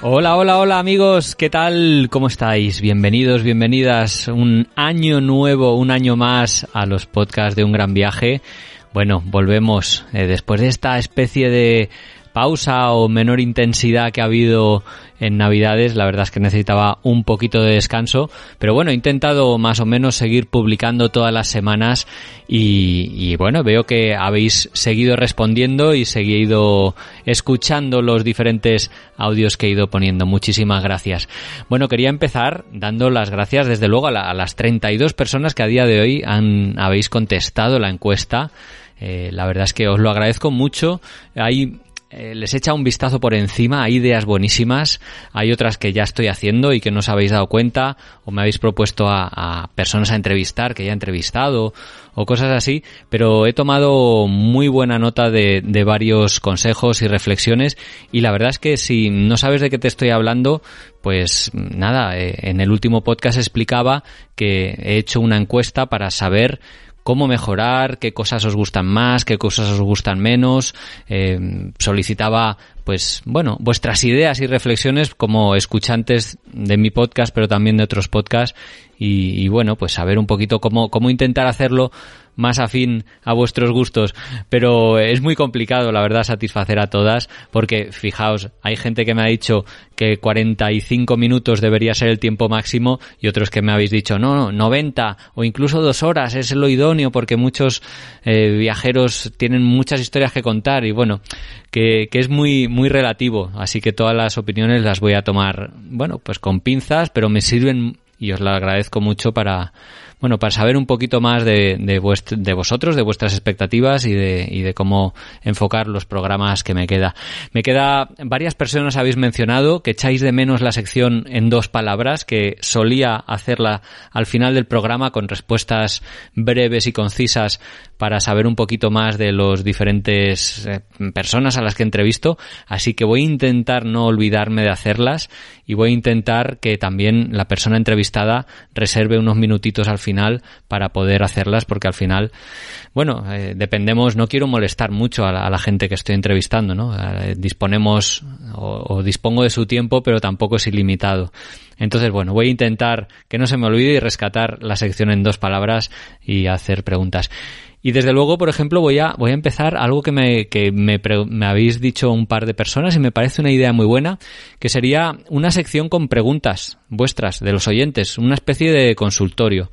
Hola, hola, hola amigos, ¿qué tal? ¿Cómo estáis? Bienvenidos, bienvenidas. Un año nuevo, un año más a los podcasts de un gran viaje. Bueno, volvemos eh, después de esta especie de pausa o menor intensidad que ha habido en Navidades. La verdad es que necesitaba un poquito de descanso. Pero bueno, he intentado más o menos seguir publicando todas las semanas y, bueno, veo que habéis seguido respondiendo y seguido escuchando los diferentes audios que he ido poniendo. Muchísimas gracias. Bueno, quería empezar dando las gracias desde luego a, las 32 personas que a día de hoy han, habéis contestado la encuesta. Eh, la verdad es que os lo agradezco mucho. Hay eh, les echa un vistazo por encima, hay ideas buenísimas, hay otras que ya estoy haciendo y que no os habéis dado cuenta, o me habéis propuesto a, personas a entrevistar que ya he entrevistado, o cosas así, pero he tomado muy buena nota de, varios consejos y reflexiones, y la verdad es que si no sabes de qué te estoy hablando, pues nada, eh, en el último podcast explicaba que he hecho una encuesta para saber cómo mejorar, qué cosas os gustan más, qué cosas os gustan menos. Eh, solicitaba, pues, bueno, vuestras ideas y reflexiones como escuchantes de mi podcast, pero también de otros podcasts. Y, y bueno, pues saber un poquito cómo, cómo intentar hacerlo más afín a vuestros gustos, pero es muy complicado, la verdad, satisfacer a todas, porque fijaos, hay gente que me ha dicho que 45 minutos debería ser el tiempo máximo y otros que me habéis dicho, no, no 90 o incluso dos horas es lo idóneo porque muchos eh, viajeros tienen muchas historias que contar y bueno, que, que es muy, muy relativo, así que todas las opiniones las voy a tomar, bueno, pues con pinzas, pero me sirven y os la agradezco mucho para bueno, para saber un poquito más de, de, de vosotros, de vuestras expectativas y de, y de cómo enfocar los programas que me queda. Me queda, varias personas habéis mencionado que echáis de menos la sección en dos palabras, que solía hacerla al final del programa con respuestas breves y concisas para saber un poquito más de los diferentes eh, personas a las que entrevisto, así que voy a intentar no olvidarme de hacerlas y voy a intentar que también la persona entrevistada reserve unos minutitos al final para poder hacerlas porque al final, bueno, eh, dependemos, no quiero molestar mucho a la, gente que estoy entrevistando, ¿no? Eh, disponemos o dispongo de su tiempo, pero tampoco es ilimitado. Entonces, bueno, voy a intentar que no se me olvide y rescatar la sección en dos palabras y hacer preguntas. Y desde luego, por ejemplo, voy a, voy a empezar algo que, me, que me, me, habéis dicho un par de personas y me parece una idea muy buena, que sería una sección con preguntas vuestras, de los oyentes, una especie de consultorio.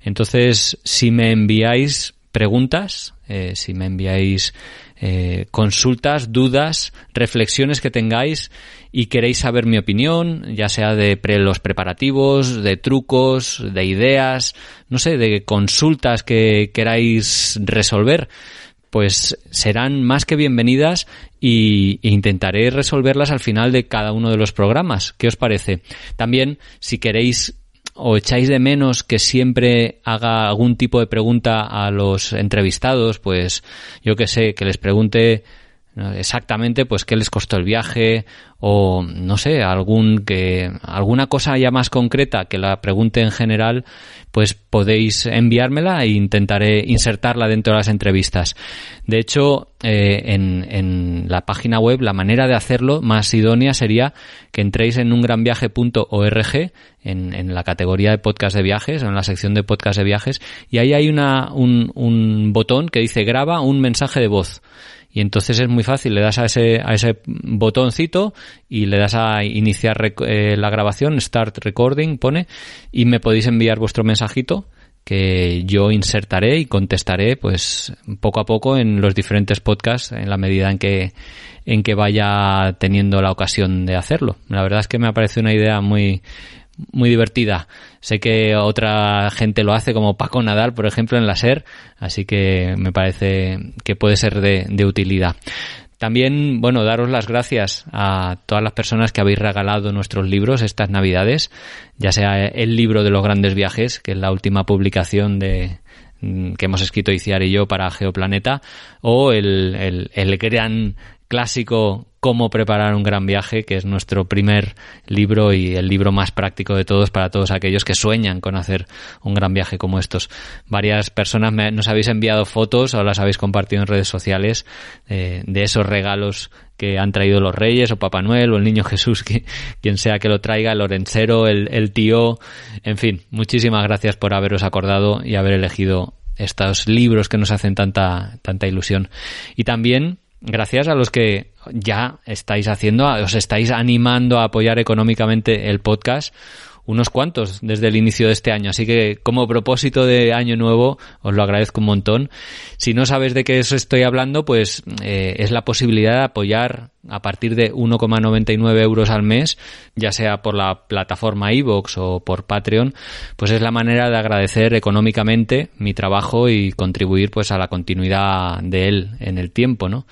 Entonces, si me enviáis preguntas, eh, si me enviáis eh, consultas, dudas, reflexiones que tengáis y queréis saber mi opinión, ya sea de los preparativos, de trucos, de ideas, no sé, de consultas que queráis resolver, pues serán más que bienvenidas y, e intentaré resolverlas al final de cada uno de los programas. ¿Qué os parece? También, si queréis o echáis de menos que siempre haga algún tipo de pregunta a los entrevistados, pues yo que sé, que les pregunte exactamente pues qué les costó el viaje o no sé algún que alguna cosa ya más concreta que la pregunte en general pues podéis enviármela e intentaré insertarla dentro de las entrevistas. De hecho eh, en, en, la página web la manera de hacerlo más idónea sería que entréis en ungranviaje.org en, en la categoría de podcast de viajes o en la sección de podcast de viajes y ahí hay una, un, un botón que dice graba un mensaje de voz y entonces es muy fácil, le das a ese, a ese botoncito y le das a iniciar eh, la grabación, start recording, pone, y me podéis enviar vuestro mensajito que yo insertaré y contestaré pues poco a poco en los diferentes podcasts en la medida en que en que vaya teniendo la ocasión de hacerlo. La verdad es que me ha una idea muy muy divertida. Sé que otra gente lo hace, como Paco Nadal, por ejemplo, en la SER, así que me parece que puede ser de, utilidad. También, bueno, daros las gracias a todas las personas que habéis regalado nuestros libros estas navidades, ya sea el libro de los grandes viajes, que es la última publicación de, mm, que hemos escrito Iciar y yo para Geoplaneta, o el, el, el gran clásico Cómo preparar un gran viaje, que es nuestro primer libro y el libro más práctico de todos para todos aquellos que sueñan con hacer un gran viaje como estos. Varias personas nos habéis enviado fotos o las habéis compartido en redes sociales eh, de esos regalos que han traído los reyes o Papá Noel o el Niño Jesús, que, quien sea que lo traiga, el Lorencero, el, el tío, en fin, muchísimas gracias por haberos acordado y haber elegido estos libros que nos hacen tanta, tanta ilusión. Y también gracias a los que ya estáis haciendo, os estáis animando a apoyar económicamente el podcast unos cuantos desde el inicio de este año. Así que como propósito de año nuevo os lo agradezco un montón. Si no sabes de qué estoy hablando, pues eh, es la posibilidad de apoyar a partir de 1,99 euros al mes, ya sea por la plataforma iVoox o por Patreon, pues es la manera de agradecer económicamente mi trabajo y contribuir pues a la continuidad de él en el tiempo, ¿no?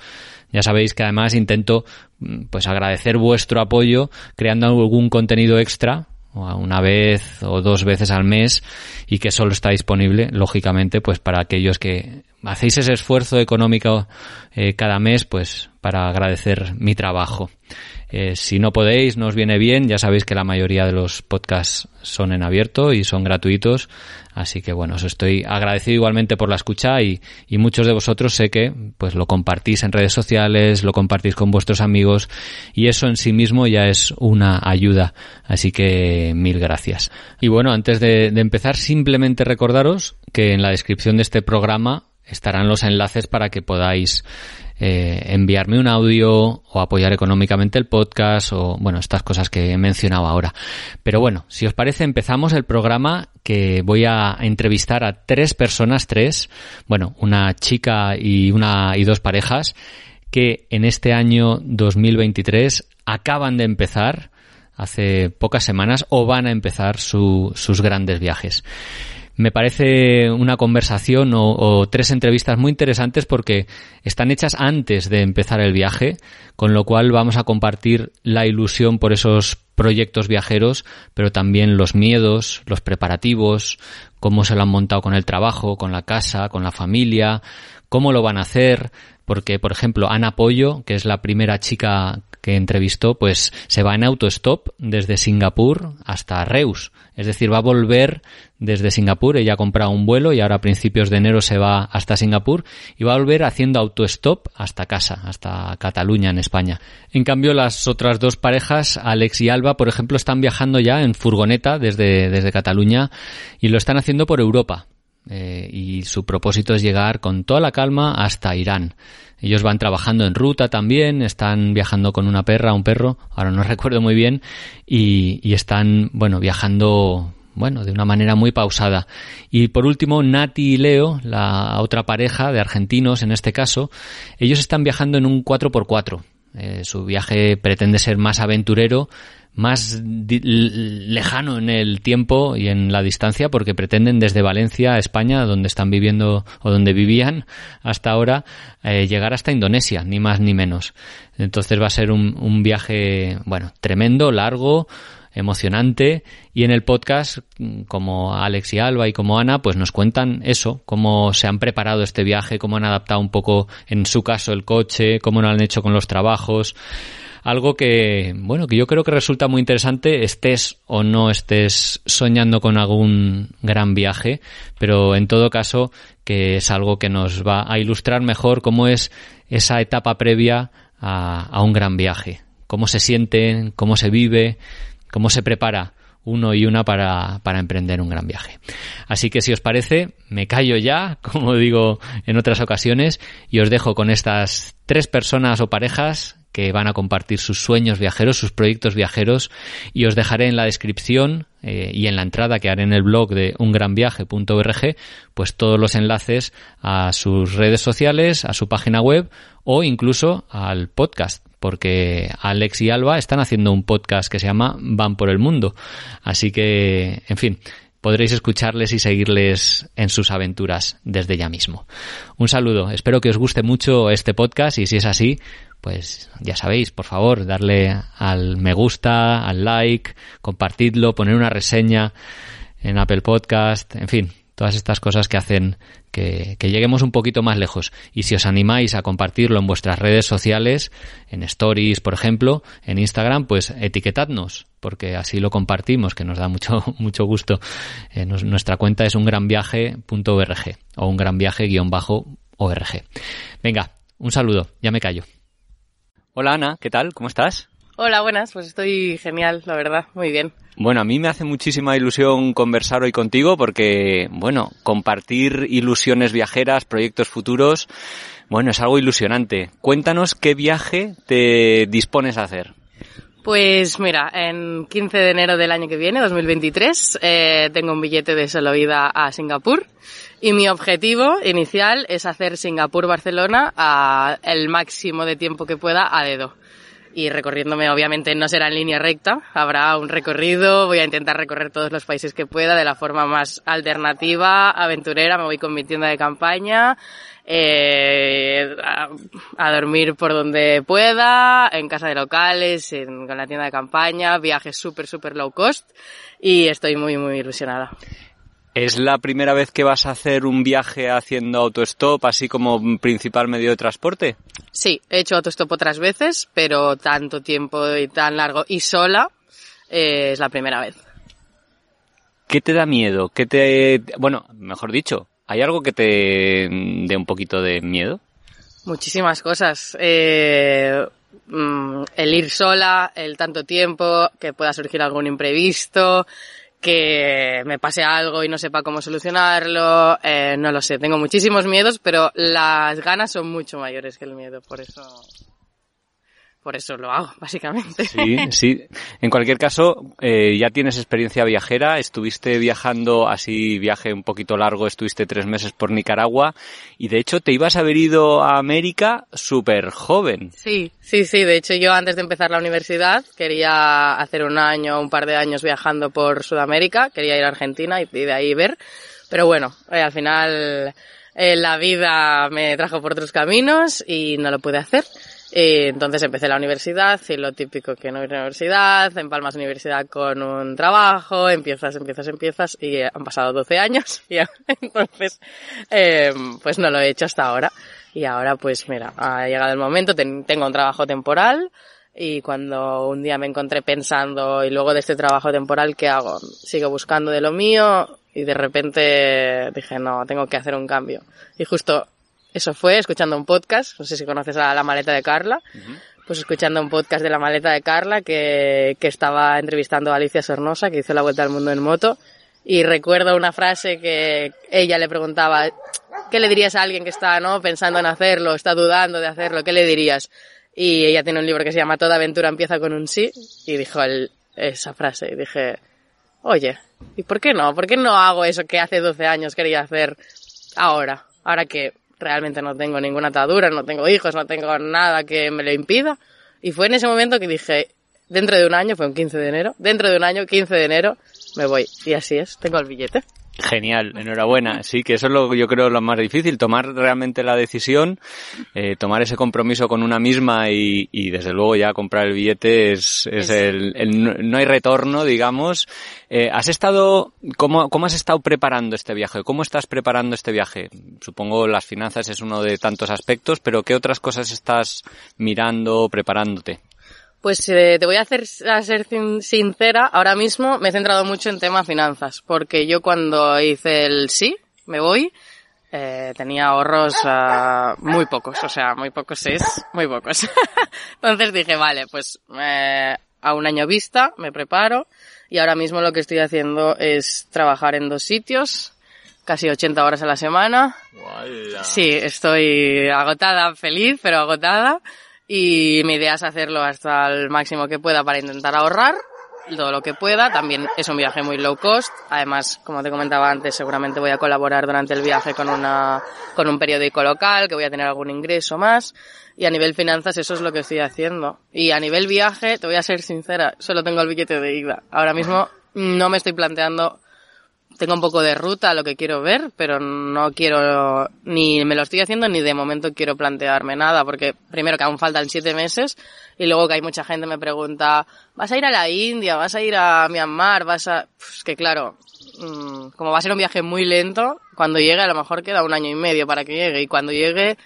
Ya sabéis que además intento pues agradecer vuestro apoyo creando algún contenido extra una vez o dos veces al mes y que solo está disponible, lógicamente, pues para aquellos que hacéis ese esfuerzo económico eh, cada mes, pues para agradecer mi trabajo. Eh, si no podéis, no os viene bien, ya sabéis que la mayoría de los podcasts son en abierto y son gratuitos, así que bueno, os estoy agradecido igualmente por la escucha y, muchos de vosotros sé que pues lo compartís en redes sociales, lo compartís con vuestros amigos y eso en sí mismo ya es una ayuda, así que mil gracias. Y bueno, antes de empezar, simplemente recordaros que en la descripción de este programa estarán los enlaces para que podáis eh, enviarme un audio o apoyar económicamente el podcast o bueno, estas cosas que he mencionado ahora. Pero bueno, si os parece empezamos el programa que voy a entrevistar a tres personas, tres, bueno, una chica y una y dos parejas que en este año 2023 acaban de empezar hace pocas semanas o van a empezar sus grandes viajes me parece una conversación o, tres entrevistas muy interesantes porque están hechas antes de empezar el viaje, con lo cual vamos a compartir la ilusión por esos proyectos viajeros, pero también los miedos, los preparativos, cómo se lo han montado con el trabajo, con la casa, con la familia, cómo lo van a hacer, porque por ejemplo Ana Pollo, que es la primera chica que entrevistó, pues se va en autostop desde Singapur hasta Reus. Es decir, va a volver desde Singapur. Ella ha comprado un vuelo y ahora a principios de enero se va hasta Singapur y va a volver haciendo autostop hasta casa, hasta Cataluña, en España. En cambio, las otras dos parejas, Alex y Alba, por ejemplo, están viajando ya en furgoneta desde, desde Cataluña y lo están haciendo por Europa. Eh, y su propósito es llegar con toda la calma hasta Irán. Ellos van trabajando en ruta también, están viajando con una perra, un perro, ahora no recuerdo muy bien, y, están, bueno, viajando bueno, de una manera muy pausada. Y por último, Nati y Leo, la otra pareja de argentinos en este caso, ellos están viajando en un 4x4. Eh, su viaje pretende ser más aventurero, más lejano en el tiempo y en la distancia porque pretenden desde Valencia a España, donde están viviendo o donde vivían hasta ahora, eh, llegar hasta Indonesia, ni más ni menos. Entonces va a ser un, un viaje, bueno, tremendo, largo, emocionante y en el podcast como Alex y Alba y como Ana pues nos cuentan eso, cómo se han preparado este viaje, cómo han adaptado un poco en su caso el coche, cómo lo han hecho con los trabajos algo que, bueno, que yo creo que resulta muy interesante, estés o no estés soñando con algún gran viaje, pero en todo caso que es algo que nos va a ilustrar mejor cómo es esa etapa previa a, un gran viaje, cómo se siente, cómo se vive, cómo se prepara uno y una para, para, emprender un gran viaje. Así que si os parece, me callo ya, como digo en otras ocasiones, y os dejo con estas tres personas o parejas que van a compartir sus sueños viajeros, sus proyectos viajeros y os dejaré en la descripción eh, y en la entrada que haré en el blog de ungranviaje.org pues todos los enlaces a sus redes sociales, a su página web o incluso al podcast porque Alex y Alba están haciendo un podcast que se llama Van por el Mundo. Así que, en fin, podréis escucharles y seguirles en sus aventuras desde ya mismo. Un saludo, espero que os guste mucho este podcast y si es así, pues ya sabéis, por favor, darle al me gusta, al like, compartidlo, poner una reseña en Apple Podcast, en fin, todas estas cosas que hacen que, lleguemos un poquito más lejos. Y si os animáis a compartirlo en vuestras redes sociales, en Stories, por ejemplo, en Instagram, pues etiquetadnos, porque así lo compartimos, que nos da mucho, mucho gusto. Eh, nuestra cuenta es ungranviaje.org o ungranviaje-org. Venga, un saludo, ya me callo. Hola Ana, ¿qué tal? ¿Cómo estás? Hola, buenas, pues estoy genial, la verdad, muy bien. Bueno, a mí me hace muchísima ilusión conversar hoy contigo porque, bueno, compartir ilusiones viajeras, proyectos futuros, bueno, es algo ilusionante. Cuéntanos qué viaje te dispones a hacer. Pues mira, en 15 de enero del año que viene, 2023, eh, tengo un billete de solo ida a Singapur y mi objetivo inicial es hacer Singapur-Barcelona el máximo de tiempo que pueda a dedo y recorriéndome obviamente no será en línea recta, habrá un recorrido, voy a intentar recorrer todos los países que pueda de la forma más alternativa, aventurera, me voy con mi tienda de campaña, eh, a, dormir por donde pueda, en casa de locales, con la tienda de campaña, viajes súper, súper low cost y estoy muy, muy ilusionada. ¿Es la primera vez que vas a hacer un viaje haciendo autostop, así como principal medio de transporte? Sí, he hecho autostop otras veces, pero tanto tiempo y tan largo y sola eh, es la primera vez. ¿Qué te da miedo? ¿Qué te, bueno, mejor dicho, ¿hay algo que te dé un poquito de miedo? Muchísimas cosas. Eh, mm, el ir sola, el tanto tiempo, que pueda surgir algún imprevisto, que me pase algo y no sepa cómo solucionarlo, eh, no lo sé, tengo muchísimos miedos, pero las ganas son mucho mayores que el miedo, por eso por eso lo hago, básicamente. Sí, sí. En cualquier caso, eh, ya tienes experiencia viajera, estuviste viajando así, viaje un poquito largo, estuviste tres meses por Nicaragua y de hecho te ibas a haber ido a América súper joven. Sí, sí, sí. De hecho yo antes de empezar la universidad quería hacer un año, un par de años viajando por Sudamérica, quería ir a Argentina y de ahí ver. Pero bueno, eh, al final eh, la vida me trajo por otros caminos y no lo pude hacer. Y entonces empecé la universidad y lo típico que no ir a la universidad, empalmas universidad con un trabajo, empiezas, empiezas, empiezas y han pasado 12 años y entonces eh, pues no lo he hecho hasta ahora. Y ahora pues mira, ha llegado el momento, tengo un trabajo temporal y cuando un día me encontré pensando y luego de este trabajo temporal, ¿qué hago? Sigo buscando de lo mío y de repente dije, no, tengo que hacer un cambio. Y justo eso fue escuchando un podcast, no sé si conoces a La Maleta de Carla, pues escuchando un podcast de La Maleta de Carla que, que estaba entrevistando a Alicia Sornosa, que hizo la vuelta al mundo en moto, y recuerdo una frase que ella le preguntaba, ¿qué le dirías a alguien que está no pensando en hacerlo, está dudando de hacerlo, qué le dirías? Y ella tiene un libro que se llama Toda aventura empieza con un sí, y dijo esa frase, y dije, oye, ¿y por qué no? ¿Por qué no hago eso que hace 12 años quería hacer ahora? Ahora que realmente no tengo ninguna atadura, no tengo hijos, no tengo nada que me lo impida. Y fue en ese momento que dije, dentro de un año, fue un 15 de enero, dentro de un año, 15 de enero, me voy. Y así es, tengo el billete. Genial, enhorabuena. Sí, que eso es lo yo creo lo más difícil, tomar realmente la decisión, eh, tomar ese compromiso con una misma y, y desde luego ya comprar el billete es, es, El, el, no hay retorno, digamos. Eh, ¿Has estado, cómo, cómo has estado preparando este viaje? ¿Cómo estás preparando este viaje? Supongo las finanzas es uno de tantos aspectos, pero ¿qué otras cosas estás mirando, preparándote? Pues eh, te voy a hacer a ser sincera, ahora mismo me he centrado mucho en tema finanzas, porque yo cuando hice el sí, me voy, eh, tenía ahorros uh, muy pocos, o sea, muy pocos es, muy pocos. Entonces dije, vale, pues eh, a un año vista me preparo y ahora mismo lo que estoy haciendo es trabajar en dos sitios, casi 80 horas a la semana. Sí, estoy agotada, feliz, pero agotada. Y mi idea es hacerlo hasta el máximo que pueda para intentar ahorrar todo lo que pueda. También es un viaje muy low cost. Además, como te comentaba antes, seguramente voy a colaborar durante el viaje con una, con un periódico local, que voy a tener algún ingreso más. Y a nivel finanzas eso es lo que estoy haciendo. Y a nivel viaje, te voy a ser sincera, solo tengo el billete de ida. Ahora mismo no me estoy planteando tengo un poco de ruta a lo que quiero ver, pero no quiero, ni me lo estoy haciendo ni de momento quiero plantearme nada, porque primero que aún faltan siete meses y luego que hay mucha gente me pregunta, ¿vas a ir a la India? ¿Vas a ir a Myanmar? ¿Vas a...? Pues que claro, mm, como va a ser un viaje muy lento, cuando llegue a lo mejor queda un año y medio para que llegue y cuando llegue,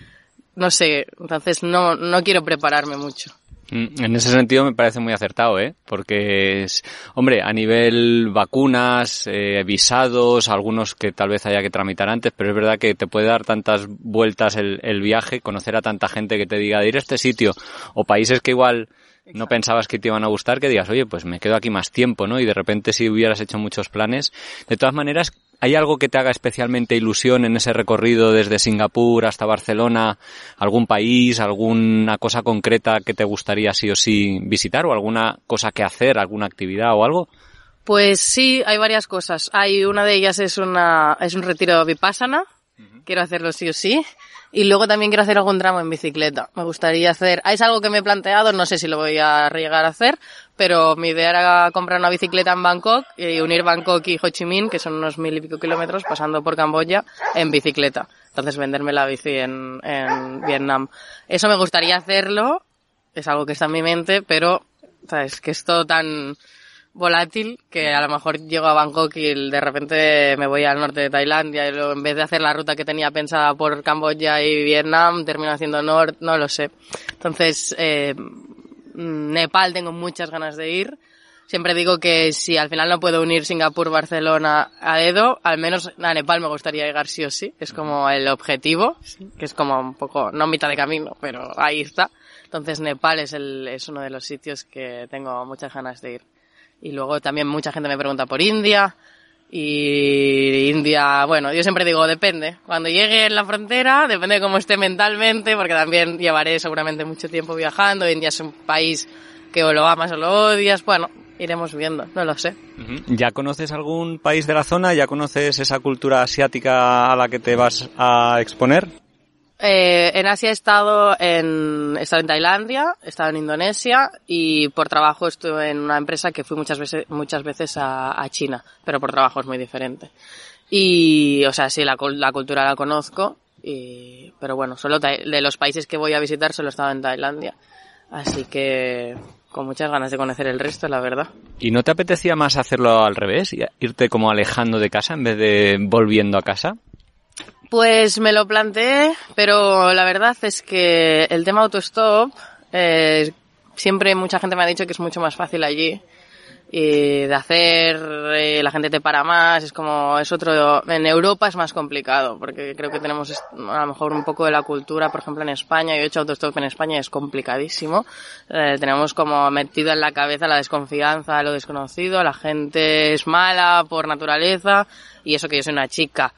no sé, entonces no, no quiero prepararme mucho. Mm, en ese sentido me parece muy acertado, ¿eh? Porque es, hombre, a nivel vacunas, eh, visados, algunos que tal vez haya que tramitar antes, pero es verdad que te puede dar tantas vueltas el, el viaje, conocer a tanta gente que te diga de ir a este sitio, o países que igual no pensabas que te iban a gustar, que digas, oye, pues me quedo aquí más tiempo, ¿no? Y de repente si hubieras hecho muchos planes. De todas maneras, ¿hay algo que te haga especialmente ilusión en ese recorrido desde Singapur hasta Barcelona? ¿Algún país, alguna cosa concreta que te gustaría sí o sí visitar o alguna cosa que hacer, alguna actividad o algo? Pues sí, hay varias cosas. Hay una de ellas es una es un retiro vipassana. Quiero hacerlo sí o sí. Y luego también quiero hacer algún tramo en bicicleta. Me gustaría hacer, es algo que me he planteado, no sé si lo voy a llegar a hacer, pero mi idea era comprar una bicicleta en Bangkok y unir Bangkok y Ho Chi Minh, que son unos mil y pico kilómetros, pasando por Camboya en bicicleta. Entonces venderme la bici en, en Vietnam. Eso me gustaría hacerlo, es algo que está en mi mente, pero, sabes, que es todo tan, volátil que a lo mejor llego a Bangkok y de repente me voy al norte de Tailandia y luego en vez de hacer la ruta que tenía pensada por Camboya y Vietnam termino haciendo norte, no lo sé. Entonces, eh, Nepal tengo muchas ganas de ir. Siempre digo que si al final no puedo unir Singapur, Barcelona a dedo, al menos a Nepal me gustaría llegar sí o sí. Es como el objetivo, que es como un poco, no mitad de camino, pero ahí está. Entonces Nepal es, el, es uno de los sitios que tengo muchas ganas de ir. Y luego también mucha gente me pregunta por India. Y India, bueno, yo siempre digo, depende. Cuando llegue en la frontera, depende de cómo esté mentalmente, porque también llevaré seguramente mucho tiempo viajando. India es un país que o lo amas o lo odias. Bueno, iremos viendo, no lo sé. ¿Ya conoces algún país de la zona? ¿Ya conoces esa cultura asiática a la que te vas a exponer? Eh, en Asia he estado en, he estado en Tailandia, he estado en Indonesia y por trabajo estuve en una empresa que fui muchas veces, muchas veces a, China, pero por trabajo es muy diferente. Y, o sea, sí, la, la cultura la conozco, y, pero bueno, solo de los países que voy a visitar solo he estado en Tailandia. Así que con muchas ganas de conocer el resto, la verdad. ¿Y no te apetecía más hacerlo al revés? ¿Irte como alejando de casa en vez de volviendo a casa? Pues me lo planteé, pero la verdad es que el tema autostop, eh, siempre mucha gente me ha dicho que es mucho más fácil allí. Y de hacer, eh, la gente te para más, es como, es otro, en Europa es más complicado, porque creo que tenemos a lo mejor un poco de la cultura, por ejemplo en España, yo he hecho autostop en España es complicadísimo, eh, tenemos como metido en la cabeza la desconfianza, lo desconocido, la gente es mala por naturaleza, y eso que yo soy una chica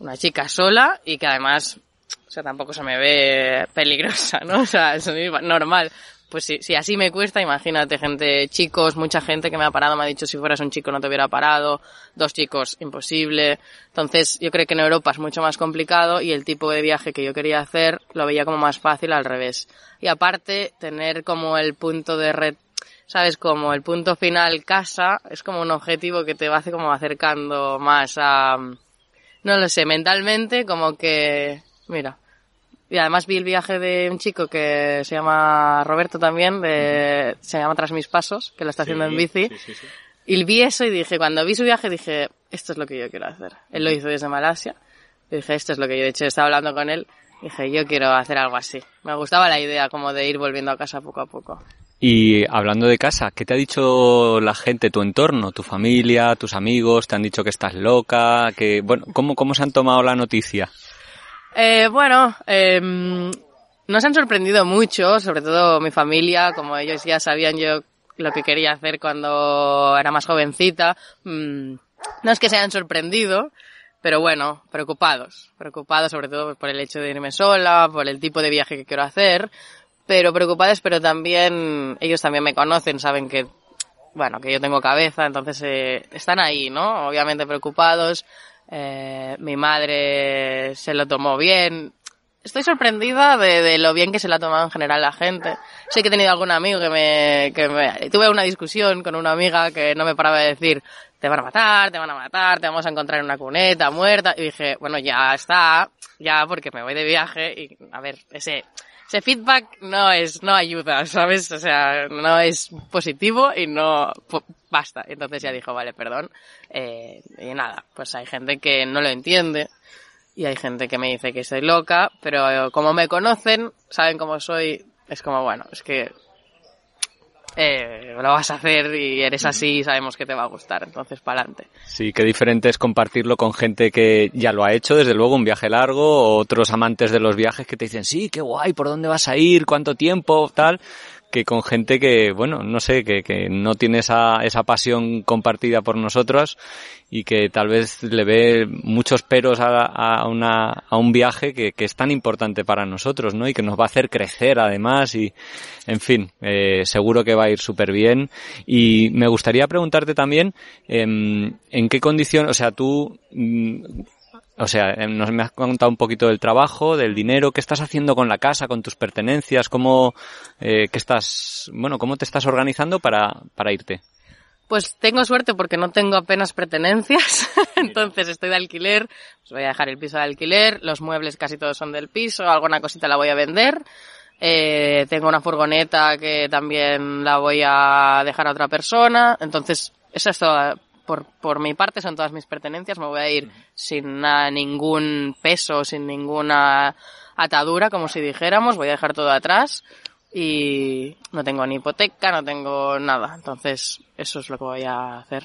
una chica sola y que además, o sea, tampoco se me ve peligrosa, ¿no? O sea, es normal. Pues si, si así me cuesta, imagínate gente, chicos, mucha gente que me ha parado, me ha dicho si fueras un chico no te hubiera parado, dos chicos, imposible. Entonces, yo creo que en Europa es mucho más complicado y el tipo de viaje que yo quería hacer lo veía como más fácil al revés. Y aparte, tener como el punto de red, sabes, como el punto final casa, es como un objetivo que te va hace como acercando más a, no lo sé, mentalmente como que, mira. Y además vi el viaje de un chico que se llama Roberto también, de, se llama Tras mis pasos, que lo está haciendo en bici. y vi eso y dije, cuando vi su viaje dije, esto es lo que yo quiero hacer. Él lo hizo desde Malasia. Y dije, esto es lo que yo he hecho. Estaba hablando con él. Dije, yo quiero hacer algo así. Me gustaba la idea como de ir volviendo a casa poco a poco. Y hablando de casa, ¿qué te ha dicho la gente, tu entorno, tu familia, tus amigos? ¿Te han dicho que estás loca? Que, bueno, ¿cómo, se han tomado la noticia? Eh, bueno, eh, nos han sorprendido mucho, sobre todo mi familia, como ellos ya sabían yo lo que quería hacer cuando era más jovencita. Mm, no es que se hayan sorprendido, pero bueno, preocupados. Preocupados sobre todo por el hecho de irme sola, por el tipo de viaje que quiero hacer pero preocupadas, pero también ellos también me conocen, saben que bueno, que yo tengo cabeza, entonces eh, están ahí, ¿no? Obviamente preocupados. Eh, mi madre se lo tomó bien. Estoy sorprendida de, de, lo bien que se la ha tomado en general la gente. Sé que he tenido algún amigo que me, que me... Tuve una discusión con una amiga que no me paraba de decir te van a matar, te van a matar, te vamos a encontrar en una cuneta muerta. Y dije, bueno, ya está, ya porque me voy de viaje y, a ver, ese, ese feedback no es, no ayuda, ¿sabes? O sea, no es positivo y no, basta. Entonces ya dijo, vale, perdón. Eh, y nada, pues hay gente que no lo entiende y hay gente que me dice que soy loca, pero como me conocen, saben cómo soy, es como, bueno, es que eh, lo vas a hacer y eres así sabemos que te va a gustar, entonces para adelante. Sí, qué diferente es compartirlo con gente que ya lo ha hecho, desde luego, un viaje largo, o otros amantes de los viajes que te dicen, sí, qué guay, ¿por dónde vas a ir? ¿Cuánto tiempo? Tal que con gente que, bueno, no sé, que, que no tiene esa, esa pasión compartida por nosotros y que tal vez le ve muchos peros a, a, una, a un viaje que, que, es tan importante para nosotros, ¿no? Y que nos va a hacer crecer además y, en fin, eh, seguro que va a ir súper bien. Y me gustaría preguntarte también, eh, ¿en qué condición, o sea, tú, mm, o sea, em, nos me has contado un poquito del trabajo, del dinero, qué estás haciendo con la casa, con tus pertenencias, cómo, eh, qué estás, bueno, cómo te estás organizando para, para irte. Pues tengo suerte porque no tengo apenas pertenencias, entonces estoy de alquiler, pues voy a dejar el piso de alquiler, los muebles casi todos son del piso, alguna cosita la voy a vender, eh, tengo una furgoneta que también la voy a dejar a otra persona, entonces eso es todo por, por mi parte son todas mis pertenencias, me voy a ir sin ningún peso, sin ninguna atadura, como si dijéramos, voy a dejar todo atrás y no tengo ni hipoteca, no tengo nada. Entonces, eso es lo que voy a hacer.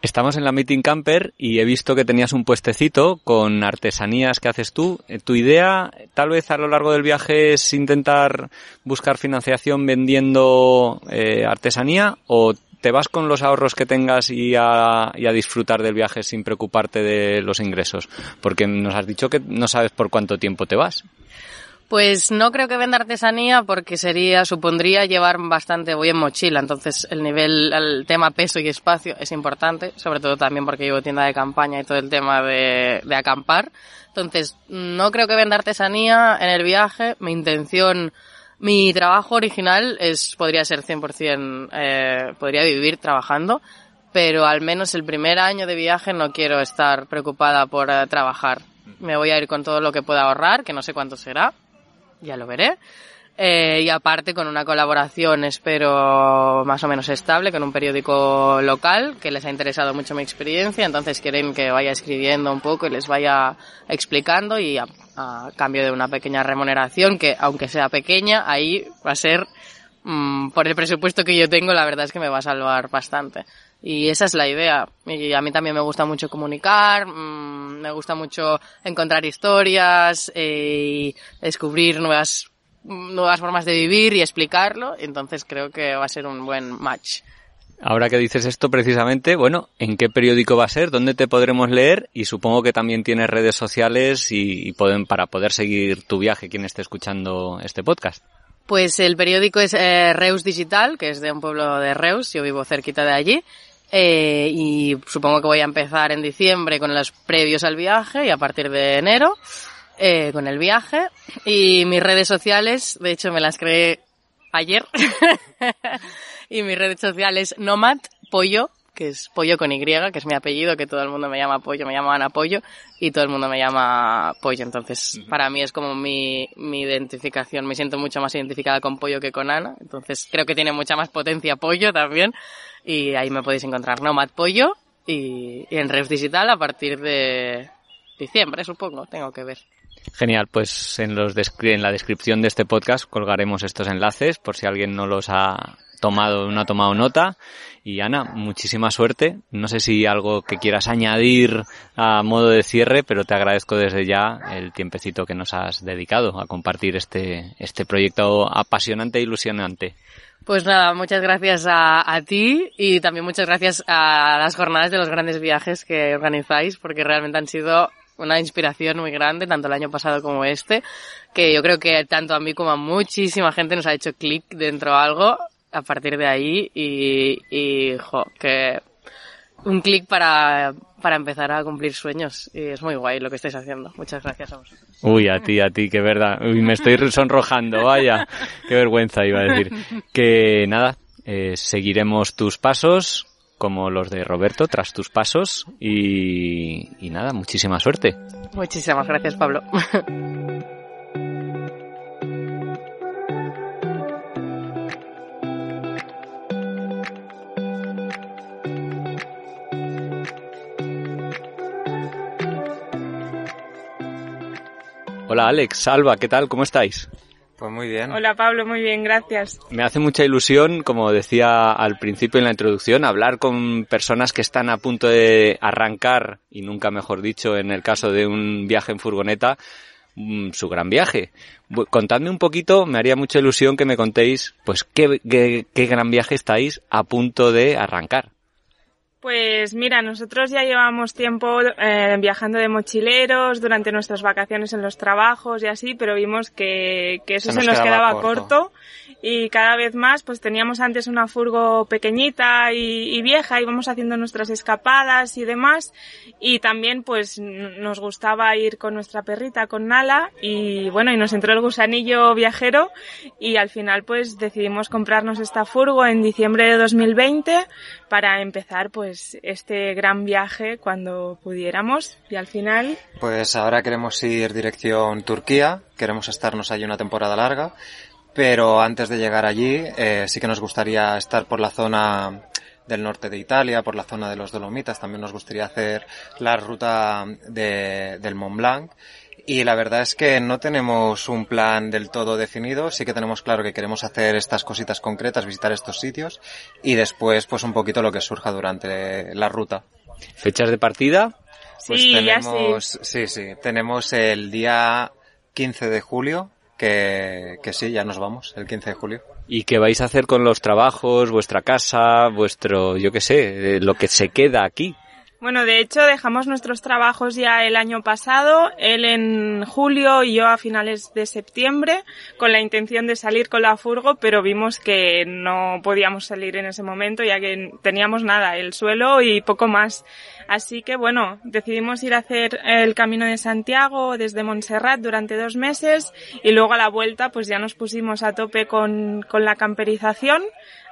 Estamos en la Meeting Camper y he visto que tenías un puestecito con artesanías que haces tú. Eh, ¿Tu idea, tal vez a lo largo del viaje, es intentar buscar financiación vendiendo eh, artesanía o te vas con los ahorros que tengas y a, disfrutar del viaje sin preocuparte de los ingresos? Porque nos has dicho que no sabes por cuánto tiempo te vas. Pues no creo que venda artesanía porque sería, supondría llevar bastante, voy en mochila, entonces el nivel, el tema peso y espacio es importante, sobre todo también porque llevo tienda de campaña y todo el tema de, de acampar. Entonces, no creo que venda artesanía en el viaje, mi intención mi trabajo original es, podría ser 100%, eh, podría vivir trabajando, pero al menos el primer año de viaje no quiero estar preocupada por eh, trabajar. Me voy a ir con todo lo que pueda ahorrar, que no sé cuánto será, ya lo veré. Eh, y aparte con una colaboración, espero, más o menos estable con un periódico local que les ha interesado mucho mi experiencia, entonces quieren que vaya escribiendo un poco y les vaya explicando y a, cambio de una pequeña remuneración que, aunque sea pequeña, ahí va a ser, mmm, por el presupuesto que yo tengo, la verdad es que me va a salvar bastante. Y esa es la idea. Y a mí también me gusta mucho comunicar, mmm, me gusta mucho encontrar historias eh, y descubrir nuevas nuevas formas de vivir y explicarlo, entonces creo que va a ser un buen match. Ahora que dices esto precisamente, bueno, ¿en qué periódico va a ser? ¿Dónde te podremos leer? Y supongo que también tienes redes sociales y, pueden, para poder seguir tu viaje quien esté escuchando este podcast. Pues el periódico es eh, Reus Digital, que es de un pueblo de Reus, yo vivo cerquita de allí. Eh, y supongo que voy a empezar en diciembre con los previos al viaje y a partir de enero eh, con el viaje y mis redes sociales, de hecho me las creé ayer, y mis redes sociales Nomad Pollo, que es Pollo con Y, que es mi apellido, que todo el mundo me llama Pollo, me llama Ana Pollo y todo el mundo me llama Pollo. Entonces, para mí es como mi, mi identificación. Me siento mucho más identificada con Pollo que con Ana. Entonces, creo que tiene mucha más potencia Pollo también. Y ahí me podéis encontrar Nomad Pollo y, y en Reus Digital a partir de diciembre, supongo. Tengo que ver. Genial, pues en, los en la descripción de este podcast colgaremos estos enlaces por si alguien no los ha tomado, no ha tomado nota. Y Ana, muchísima suerte. No sé si algo que quieras añadir a modo de cierre, pero te agradezco desde ya el tiempecito que nos has dedicado a compartir este, este proyecto apasionante e ilusionante. Pues nada, muchas gracias a, a, ti y también muchas gracias a las jornadas de los grandes viajes que organizáis, porque realmente han sido una inspiración muy grande, tanto el año pasado como este, que yo creo que tanto a mí como a muchísima gente nos ha hecho clic dentro de algo a partir de ahí y, y jo, que un clic para, para empezar a cumplir sueños y es muy guay lo que estáis haciendo. Muchas gracias a vosotros. Uy, a ti, a ti, qué verdad. Uy, me estoy sonrojando, vaya. Qué vergüenza iba a decir. Que nada, eh, seguiremos tus pasos como los de Roberto tras tus pasos y, y nada, muchísima suerte. Muchísimas gracias, Pablo. Hola Alex, Salva, ¿qué tal? ¿Cómo estáis? Pues muy bien. Hola Pablo, muy bien, gracias. Me hace mucha ilusión, como decía al principio en la introducción, hablar con personas que están a punto de arrancar, y nunca mejor dicho, en el caso de un viaje en furgoneta, mm, su gran viaje. Contadme un poquito, me haría mucha ilusión que me contéis, pues, qué, qué, qué gran viaje estáis a punto de arrancar. Pues mira, nosotros ya llevamos tiempo eh, viajando de mochileros durante nuestras vacaciones en los trabajos y así, pero vimos que, que eso se nos, se nos quedaba, quedaba corto. corto. Y cada vez más pues teníamos antes una furgo pequeñita y, y, vieja, íbamos haciendo nuestras escapadas y demás y también pues nos gustaba ir con nuestra perrita, con Nala y bueno, y nos entró el gusanillo viajero y al final pues decidimos comprarnos esta furgo en diciembre de 2020 para empezar pues este gran viaje cuando pudiéramos y al final pues ahora queremos ir dirección Turquía queremos estarnos allí una temporada larga pero antes de llegar allí eh, sí que nos gustaría estar por la zona del norte de Italia, por la zona de los Dolomitas, también nos gustaría hacer la ruta de, del Mont Blanc y la verdad es que no tenemos un plan del todo definido, sí que tenemos claro que queremos hacer estas cositas concretas, visitar estos sitios y después pues un poquito lo que surja durante la ruta. ¿Fechas de partida? Pues sí, tenemos, sí. sí, sí, tenemos el día 15 de julio, que, que sí, ya nos vamos, el 15 de julio. ¿Y qué vais a hacer con los trabajos, vuestra casa, vuestro, yo qué sé, lo que se queda aquí? Bueno, de hecho dejamos nuestros trabajos ya el año pasado, él en julio y yo a finales de septiembre, con la intención de salir con la furgo, pero vimos que no podíamos salir en ese momento ya que teníamos nada, el suelo y poco más. Así que bueno, decidimos ir a hacer el camino de Santiago desde Montserrat durante dos meses y luego a la vuelta pues ya nos pusimos a tope con, con la camperización.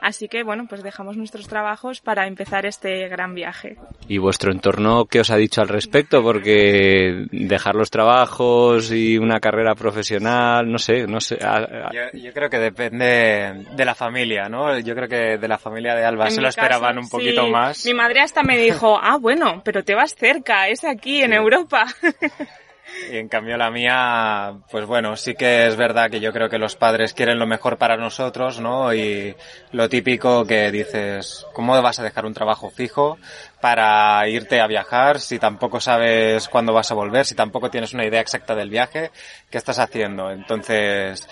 Así que bueno, pues dejamos nuestros trabajos para empezar este gran viaje. ¿Y vuestro entorno qué os ha dicho al respecto? Porque dejar los trabajos y una carrera profesional, no sé, no sé. Yo, yo creo que depende de la familia, ¿no? Yo creo que de la familia de Alba En se lo esperaban caso, un poquito sí. más. Mi madre hasta me dijo, ah, bueno, pero te vas cerca, es aquí, en. Europa. Y en cambio la mía, pues bueno, sí que es verdad que yo creo que los padres quieren lo mejor para nosotros, ¿no? Y lo típico que dices, ¿cómo vas a dejar un trabajo fijo para irte a viajar si tampoco sabes cuándo vas a volver, si tampoco tienes una idea exacta del viaje? ¿Qué estás haciendo? Entonces,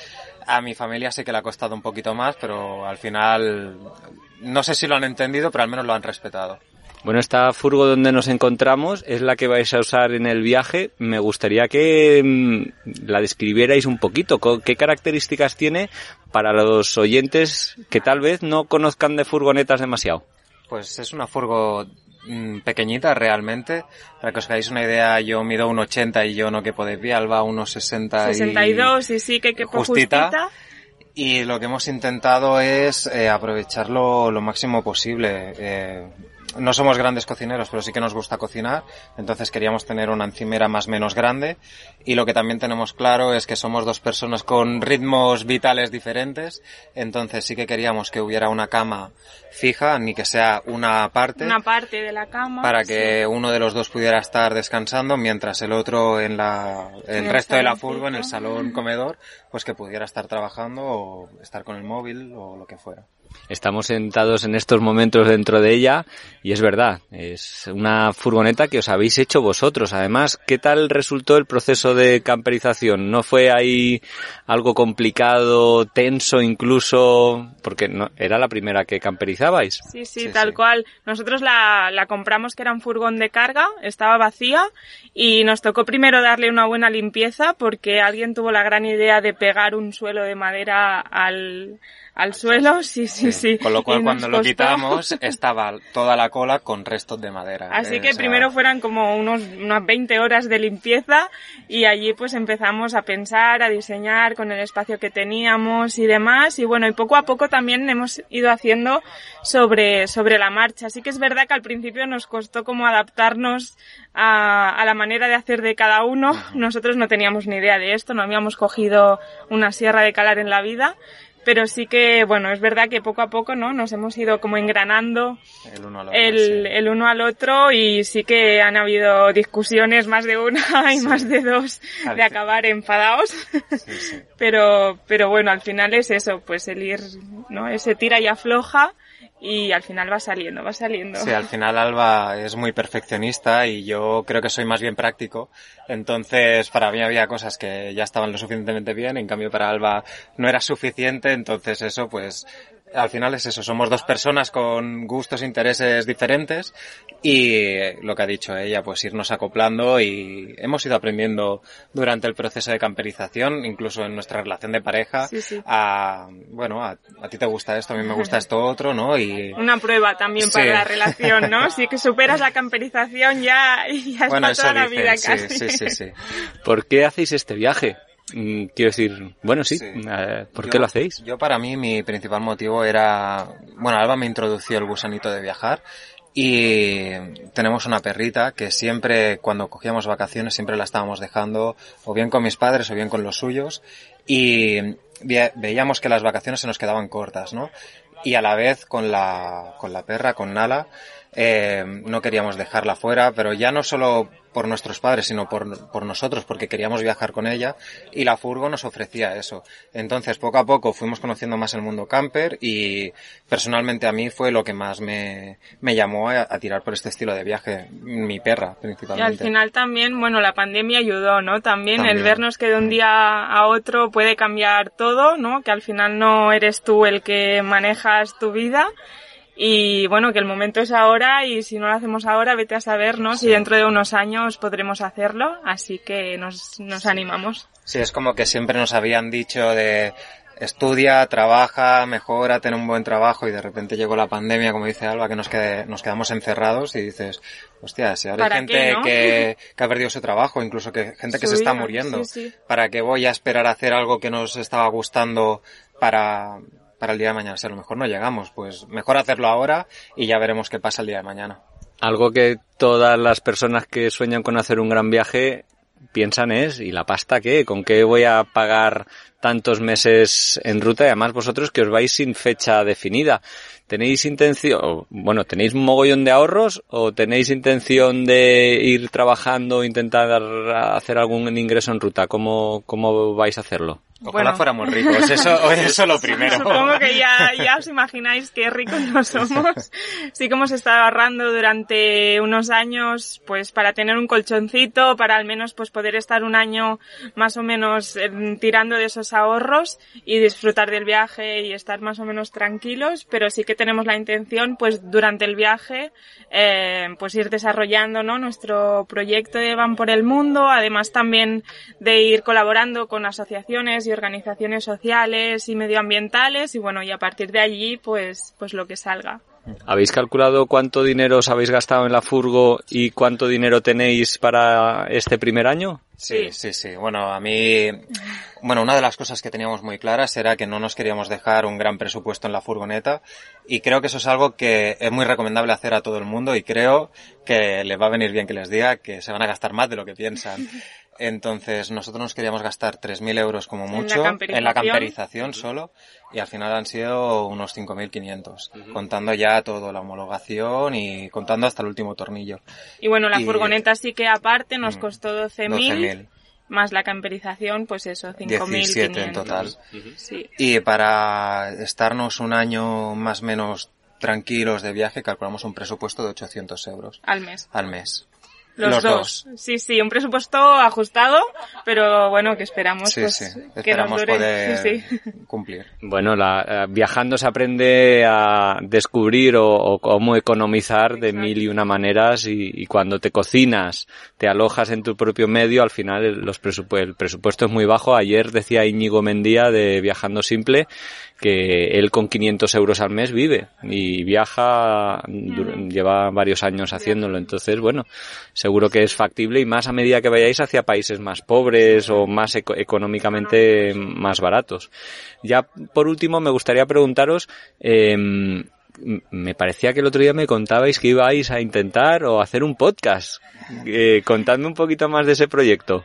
a mi familia sí que le ha costado un poquito más, pero al final, no sé si lo han entendido, pero al menos lo han respetado. Bueno, esta furgo donde nos encontramos es la que vais a usar en el viaje. Me gustaría que mm, la describierais un poquito. ¿Qué características tiene para los oyentes que tal vez no conozcan de furgonetas demasiado? Pues es una furgo mm, pequeñita realmente. Para que os hagáis una idea, yo mido un 80 y yo no que podéis ver, Alba unos 60 y... 62 y sí que que Justita. justita. Y lo que hemos intentado es eh, aprovecharlo lo máximo posible. Eh, no somos grandes cocineros, pero sí que nos gusta cocinar, entonces queríamos tener una encimera más menos grande. Y lo que también tenemos claro es que somos dos personas con ritmos vitales diferentes, entonces sí que queríamos que hubiera una cama fija, ni que sea una parte Una parte de la cama. para sí. que uno de los dos pudiera estar descansando mientras el otro en la el resto de la furgo en el salón comedor pues que pudiera estar trabajando o estar con el móvil o lo que fuera Estamos sentados en estos momentos dentro de ella y es verdad, es una furgoneta que os habéis hecho vosotros. Además, ¿qué tal resultó el proceso de camperización? ¿No fue ahí algo complicado, tenso incluso? Porque no, era la primera que camperizabais. Sí, sí, Sí, tal sí. cual. Nosotros la, la compramos que era un furgón de carga, estaba vacía y nos tocó primero darle una buena limpieza porque alguien tuvo la gran idea de pegar un suelo de madera al, al suelo, sí, sí. Sí, sí. Con lo cual cuando lo quitamos estaba toda la cola con restos de madera. Así que primero fueran como unos, unas 20 horas de limpieza y allí pues empezamos a pensar, a diseñar con el espacio que teníamos y demás. Y bueno, y poco a poco también hemos ido haciendo sobre, sobre la marcha. Así que es verdad que al principio nos costó como adaptarnos a, a la manera de hacer de cada uno. Nosotros no teníamos ni idea de esto, no habíamos cogido una sierra de calar en la vida pero sí que, bueno, es verdad que poco a poco, ¿no? Nos hemos ido como engranando el uno al otro, el, uno al otro y sí que han habido discusiones más de una y más de dos de acabar enfadados. pero, pero bueno, al final es eso, pues el ir, ¿no? Ese tira y afloja y al final va saliendo, va saliendo. Sí, al final Alba es muy perfeccionista y yo creo que soy más bien práctico. Entonces, para mí había cosas que ya estaban lo suficientemente bien, en cambio para Alba no era suficiente, entonces eso pues al final es eso, somos dos personas con gustos e intereses diferentes y lo que ha dicho ella, pues irnos acoplando y hemos ido aprendiendo durante el proceso de camperización, incluso en nuestra relación de pareja, a, bueno, a, ti te gusta esto, a mí me gusta esto otro, ¿no? Y... Una prueba también para la relación, ¿no? Si que superas la camperización ya, ya bueno, es toda la vida casi. Sí, sí, sí, ¿Por qué hacéis este viaje? Mm, quiero decir, bueno, sí, eh, ¿por qué lo hacéis? Yo para mí mi principal motivo era, bueno, Alba me introdució el gusanito de viajar y tenemos una perrita que siempre cuando cogíamos vacaciones siempre la estábamos dejando o bien con mis padres o bien con los suyos y veíamos que las vacaciones se nos quedaban cortas, ¿no? Y a la vez con la, con la perra, con Nala, eh, no queríamos dejarla fuera, pero ya no solo por nuestros padres, sino por, por, nosotros, porque queríamos viajar con ella y la furgo nos ofrecía eso. Entonces, poco a poco fuimos conociendo más el mundo camper y personalmente a mí fue lo que más me, me llamó a, tirar por este estilo de viaje, mi perra principalmente. Y al final también, bueno, la pandemia ayudó, ¿no? También, también. el vernos que de un día a otro puede cambiar todo, ¿no? Que al final no eres tú el que manejas tu vida y bueno, que el momento es ahora y si no lo hacemos ahora, vete a saber, ¿no? Si dentro de unos años podremos hacerlo, así que nos, nos animamos. Sí, es como que siempre nos habían dicho de estudia, trabaja, mejora, ten un buen trabajo y de repente llegó la pandemia, como dice Alba, que nos, quede, nos quedamos encerrados y dices, hostia, si ahora hay gente que, que, ha perdido su trabajo, incluso que gente que se está muriendo, ¿para qué voy a esperar a hacer algo que nos estaba gustando para, para el día de mañana. Si lo mejor no llegamos, pues mejor hacerlo ahora y ya veremos qué pasa el día de mañana. Algo que todas las personas que sueñan con hacer un gran viaje piensan es, ¿y la pasta qué? ¿Con qué voy a pagar tantos meses en ruta? Y además vosotros que os vais sin fecha definida. ¿Tenéis intención, bueno, tenéis un mogollón de ahorros o tenéis intención de ir trabajando, intentar hacer algún ingreso en ruta? ¿Cómo, cómo vais a hacerlo? Ojalá fuéramos ricos, eso, eso lo primero. Supongo que ya, ya os imagináis qué ricos no somos. Sí que hemos estado ahorrando durante unos años, pues para tener un colchoncito, para al menos pues poder estar un año más o menos eh, tirando de esos ahorros y disfrutar del viaje y estar más o menos tranquilos, pero sí que tenemos la intención pues durante el viaje eh, pues ir desarrollando ¿no? nuestro proyecto de Van por el Mundo, además también de ir colaborando con asociaciones organizaciones sociales y medioambientales y bueno, y a partir de allí pues, pues lo que salga. ¿Habéis calculado cuánto dinero os habéis gastado en la furgo y cuánto dinero tenéis para este primer año? Sí, sí, sí. Bueno, a mí, bueno, una de las cosas que teníamos muy claras era que no nos queríamos dejar un gran presupuesto en la furgoneta y creo que eso es algo que es muy recomendable hacer a todo el mundo y creo que le va a venir bien que les diga que se van a gastar más de lo que piensan. Entonces, nosotros nos queríamos gastar 3.000 euros como mucho en la, camperización solo y al final han sido unos 5.500, contando ya todo, la homologación y contando hasta el último tornillo. Y bueno, la furgoneta sí que aparte nos mm, costó 12.000. más la camperización, pues eso, 5.000. en total. sí. Y para estarnos un año más o menos tranquilos de viaje, calculamos un presupuesto de 800 euros. Al mes. Al mes. Los, dos. Sí, sí, un presupuesto ajustado, pero bueno, que esperamos, pues, que nos dure. poder cumplir. Bueno, la, eh, viajando se aprende a descubrir o, cómo economizar de mil y una maneras y, cuando te cocinas, te alojas en tu propio medio, al final los el presupuesto es muy bajo. Ayer decía Íñigo Mendía de Viajando Simple que él con 500 euros al mes vive y viaja, lleva varios años haciéndolo. Entonces, bueno, seguro que es factible y más a medida que vayáis hacia países más pobres o más económicamente más baratos. Ya por último, me gustaría preguntaros, eh, me parecía que el otro día me contabais que ibais a intentar o hacer un podcast. Eh, contadme un poquito más de ese proyecto.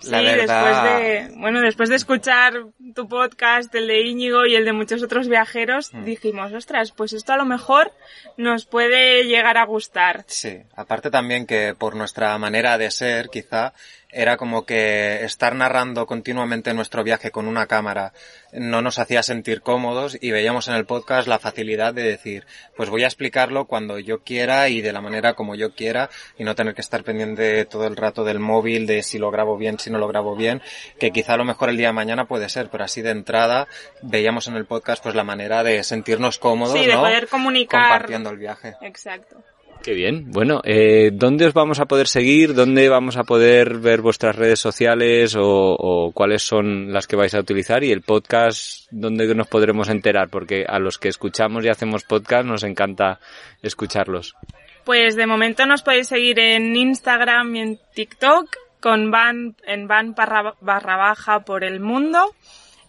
Sí, después de, bueno, después de escuchar tu podcast, el de Íñigo y el de muchos otros viajeros, mm. dijimos, ostras, pues esto a lo mejor nos puede llegar a gustar. Sí, aparte también que por nuestra manera de ser, quizá, era como que estar narrando continuamente nuestro viaje con una cámara no nos hacía sentir cómodos y veíamos en el podcast la facilidad de decir, pues voy a explicarlo cuando yo quiera y de la manera como yo quiera y no tener que estar pendiente todo el rato del móvil, de si lo grabo bien, si no lo grabo bien, que quizá a lo mejor el día de mañana puede ser, pero así de entrada veíamos en el podcast pues la manera de sentirnos cómodos, sí, de poder comunicar. Compartiendo el viaje. Exacto. Qué bien. Bueno, eh, ¿dónde os vamos a poder seguir? ¿Dónde vamos a poder ver vuestras redes sociales o, cuáles son las que vais a utilizar? Y el podcast, ¿dónde nos podremos enterar? Porque a los que escuchamos y hacemos podcast nos encanta escucharlos. Pues de momento nos podéis seguir en Instagram y en TikTok con van en van barra baja por el mundo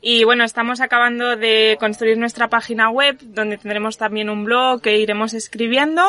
y bueno, estamos acabando de construir nuestra página web donde tendremos también un blog que iremos escribiendo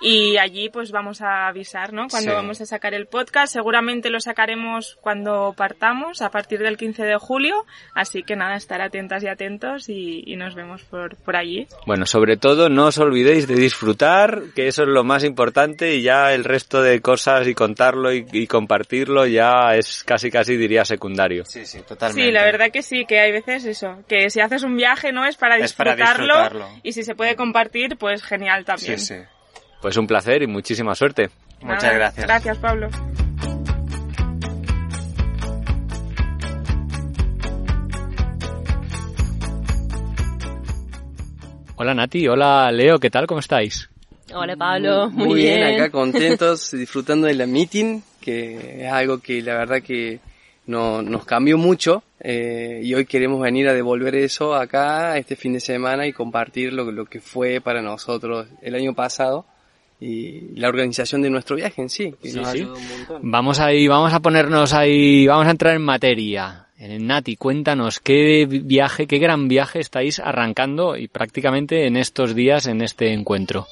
y allí pues vamos a avisar, ¿no? Cuando vamos a sacar el podcast. Seguramente lo sacaremos cuando partamos a partir del 15 de julio. Así que nada, estar atentas y atentos y, nos vemos por, por allí. Bueno, sobre todo no os olvidéis de disfrutar, que eso es lo más importante y ya el resto de cosas y contarlo y, y compartirlo ya es casi casi diría secundario. Sí, sí, totalmente. Sí, la verdad que sí, que hay veces eso, que si haces un viaje no es para disfrutarlo, y si se puede compartir, pues genial también. Sí, sí. Pues un placer y muchísima suerte. Muchas gracias. Gracias, Pablo. Hola Nati, hola Leo, ¿qué tal? ¿Cómo estáis? Hola Pablo, muy, muy bien. acá contentos, disfrutando de la meeting, que es algo que la verdad que no, nos cambió mucho eh, y hoy queremos venir a devolver eso acá este fin de semana y compartir lo, lo que fue para nosotros el año pasado y la organización de nuestro viaje en sí. Que nos Un montón. Vamos ahí, vamos a ponernos ahí, vamos a entrar en materia. En Nati, cuéntanos qué viaje, qué gran viaje estáis arrancando y prácticamente en estos días en este encuentro.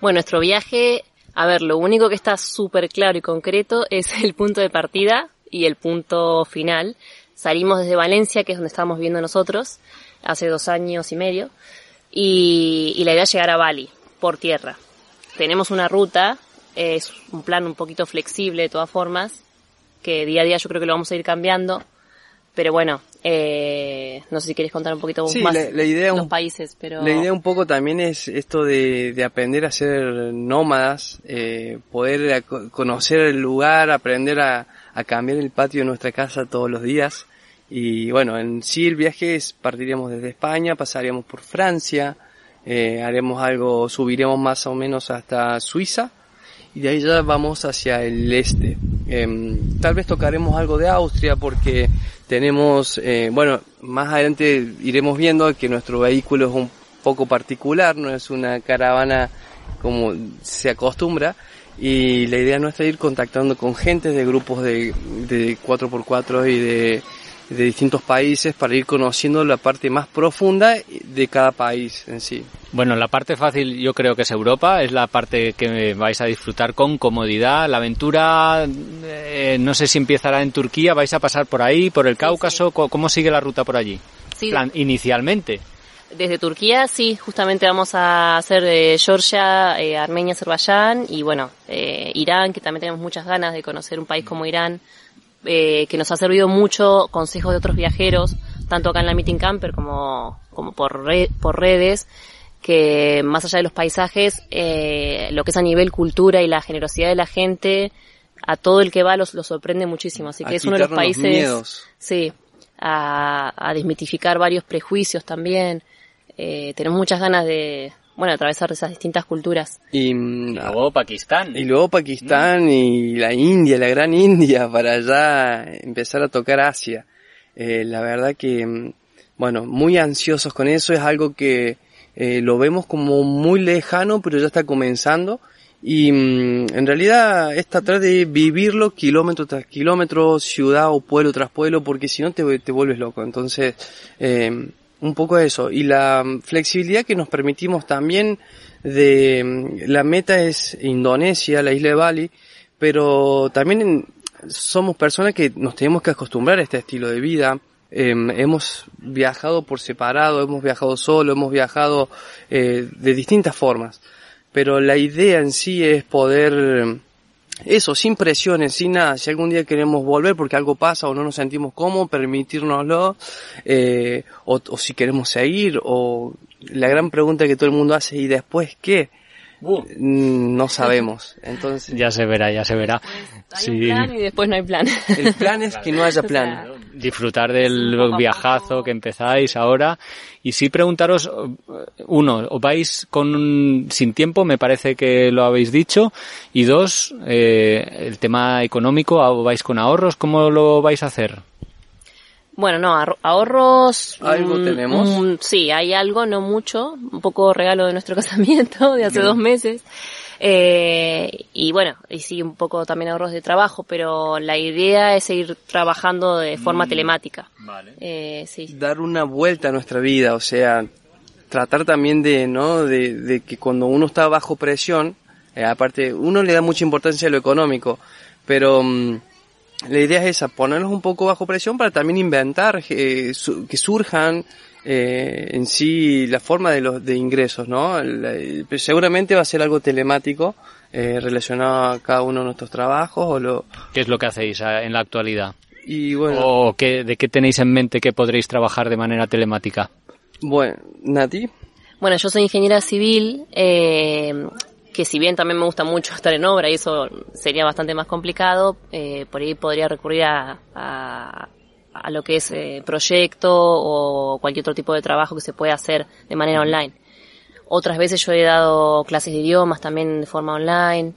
Bueno, nuestro viaje, a ver, lo único que está súper claro y concreto es el punto de partida, y el punto final. Salimos desde Valencia, que es donde estábamos viviendo nosotros, hace dos años y medio, y, la idea es llegar a Bali, por tierra. Tenemos una ruta, es un plan un poquito flexible de todas formas, que día a día yo creo que lo vamos a ir cambiando, pero bueno, eh, no sé si quieres contar un poquito más la, idea los países, pero... La idea un poco también es esto de, de aprender a ser nómadas, eh, poder conocer el lugar, aprender a, a cambiar el patio de nuestra casa todos los días. Y bueno, en sí el viaje es, partiríamos desde España, pasaríamos por Francia, eh, haremos algo, subiremos más o menos hasta Suiza y de ahí ya vamos hacia el este. Em, tal vez tocaremos algo de Austria porque tenemos, eh, bueno, más adelante iremos viendo que nuestro vehículo es un poco particular, no es una caravana como se acostumbra, y la idea nuestra es ir contactando con gente de grupos de, de 4x4 y de, de distintos países para ir conociendo la parte más profunda de cada país en sí. Bueno, la parte fácil yo creo que es Europa, es la parte que vais a disfrutar con comodidad. La aventura, eh, no sé si empezará en Turquía, vais a pasar por ahí, por el Cáucaso, ¿cómo sigue la ruta por allí? Sí. Plan, inicialmente. Desde Turquía, sí, justamente vamos a hacer eh, Georgia, eh, Armenia, Azerbaiyán y bueno, eh, Irán, que también tenemos muchas ganas de conocer un país como Irán, eh, que nos ha servido mucho consejos de otros viajeros, tanto acá en la Meeting Camper como, como por, por redes, que más allá de los paisajes, eh, lo que es a nivel cultura y la generosidad de la gente, a todo el que va los, lo sorprende muchísimo. Así que es uno de los países, sí, a, a desmitificar varios prejuicios también eh, tenemos muchas ganas de, bueno, atravesar esas distintas culturas. Y, mm, luego Pakistán. Y luego Pakistán y la India, la gran India, para ya empezar a tocar Asia. Eh, la verdad que, mm, bueno, muy ansiosos con eso, es algo que eh, lo vemos como muy lejano, pero ya está comenzando. Y mm, en realidad es tratar de vivirlo kilómetro tras kilómetro, ciudad o pueblo tras pueblo, porque si no te, te vuelves loco. Entonces, eh, un poco eso. Y la flexibilidad que nos permitimos también de, mm, la meta es Indonesia, la isla de Bali, pero también somos personas que nos tenemos que acostumbrar a este estilo de vida. Em, hemos viajado por separado, hemos viajado solo, hemos viajado eh, de distintas formas. Pero la idea en sí es poder, eso, sin presiones, sin nada. Si algún día queremos volver porque algo pasa o no nos sentimos cómodos, permitírnoslo, eh, o, o si queremos seguir, o la gran pregunta que todo el mundo hace, ¿y después qué? Mm, no sabemos. Entonces ya se verá, ya se verá. Hay un plan y después no hay plan. El plan es que no haya plan. Disfrutar del viajazo que empezáis ahora y sí preguntaros uno, ¿os vais con sin tiempo? Me parece que lo habéis dicho y dos, eh, el tema económico, ¿os vais con ahorros? ¿Cómo lo vais a hacer? Bueno, no, ahorros. ¿Algo mm, tenemos? Mm, sí, hay algo, no mucho. Un poco regalo de nuestro casamiento de hace dos meses. Eh, y bueno, y sí, un poco también ahorros de trabajo, pero la idea es seguir trabajando de forma mm, telemática. Vale. Eh, sí. Dar una vuelta a nuestra vida, o sea, tratar también de, ¿no? De, de que cuando uno está bajo presión, eh, aparte, uno le da mucha importancia a lo económico, pero la idea es esa, ponernos un poco bajo presión para también inventar, eh, que surjan eh, en sí la forma de los de ingresos, ¿no? seguramente va a ser algo telemático eh, relacionado a cada uno de nuestros trabajos o lo. ¿Qué es lo que hacéis ah, en la actualidad? Y bueno. ¿O qué, de qué tenéis en mente que podréis trabajar de manera telemática? Bueno, Nati. Bueno, yo soy ingeniera civil. Eh, que si bien también me gusta mucho estar en obra y eso sería bastante más complicado, eh, por ahí podría recurrir a, a, a lo que es eh, proyecto o cualquier otro tipo de trabajo que se pueda hacer de manera online. Otras veces yo he dado clases de idiomas también de forma online.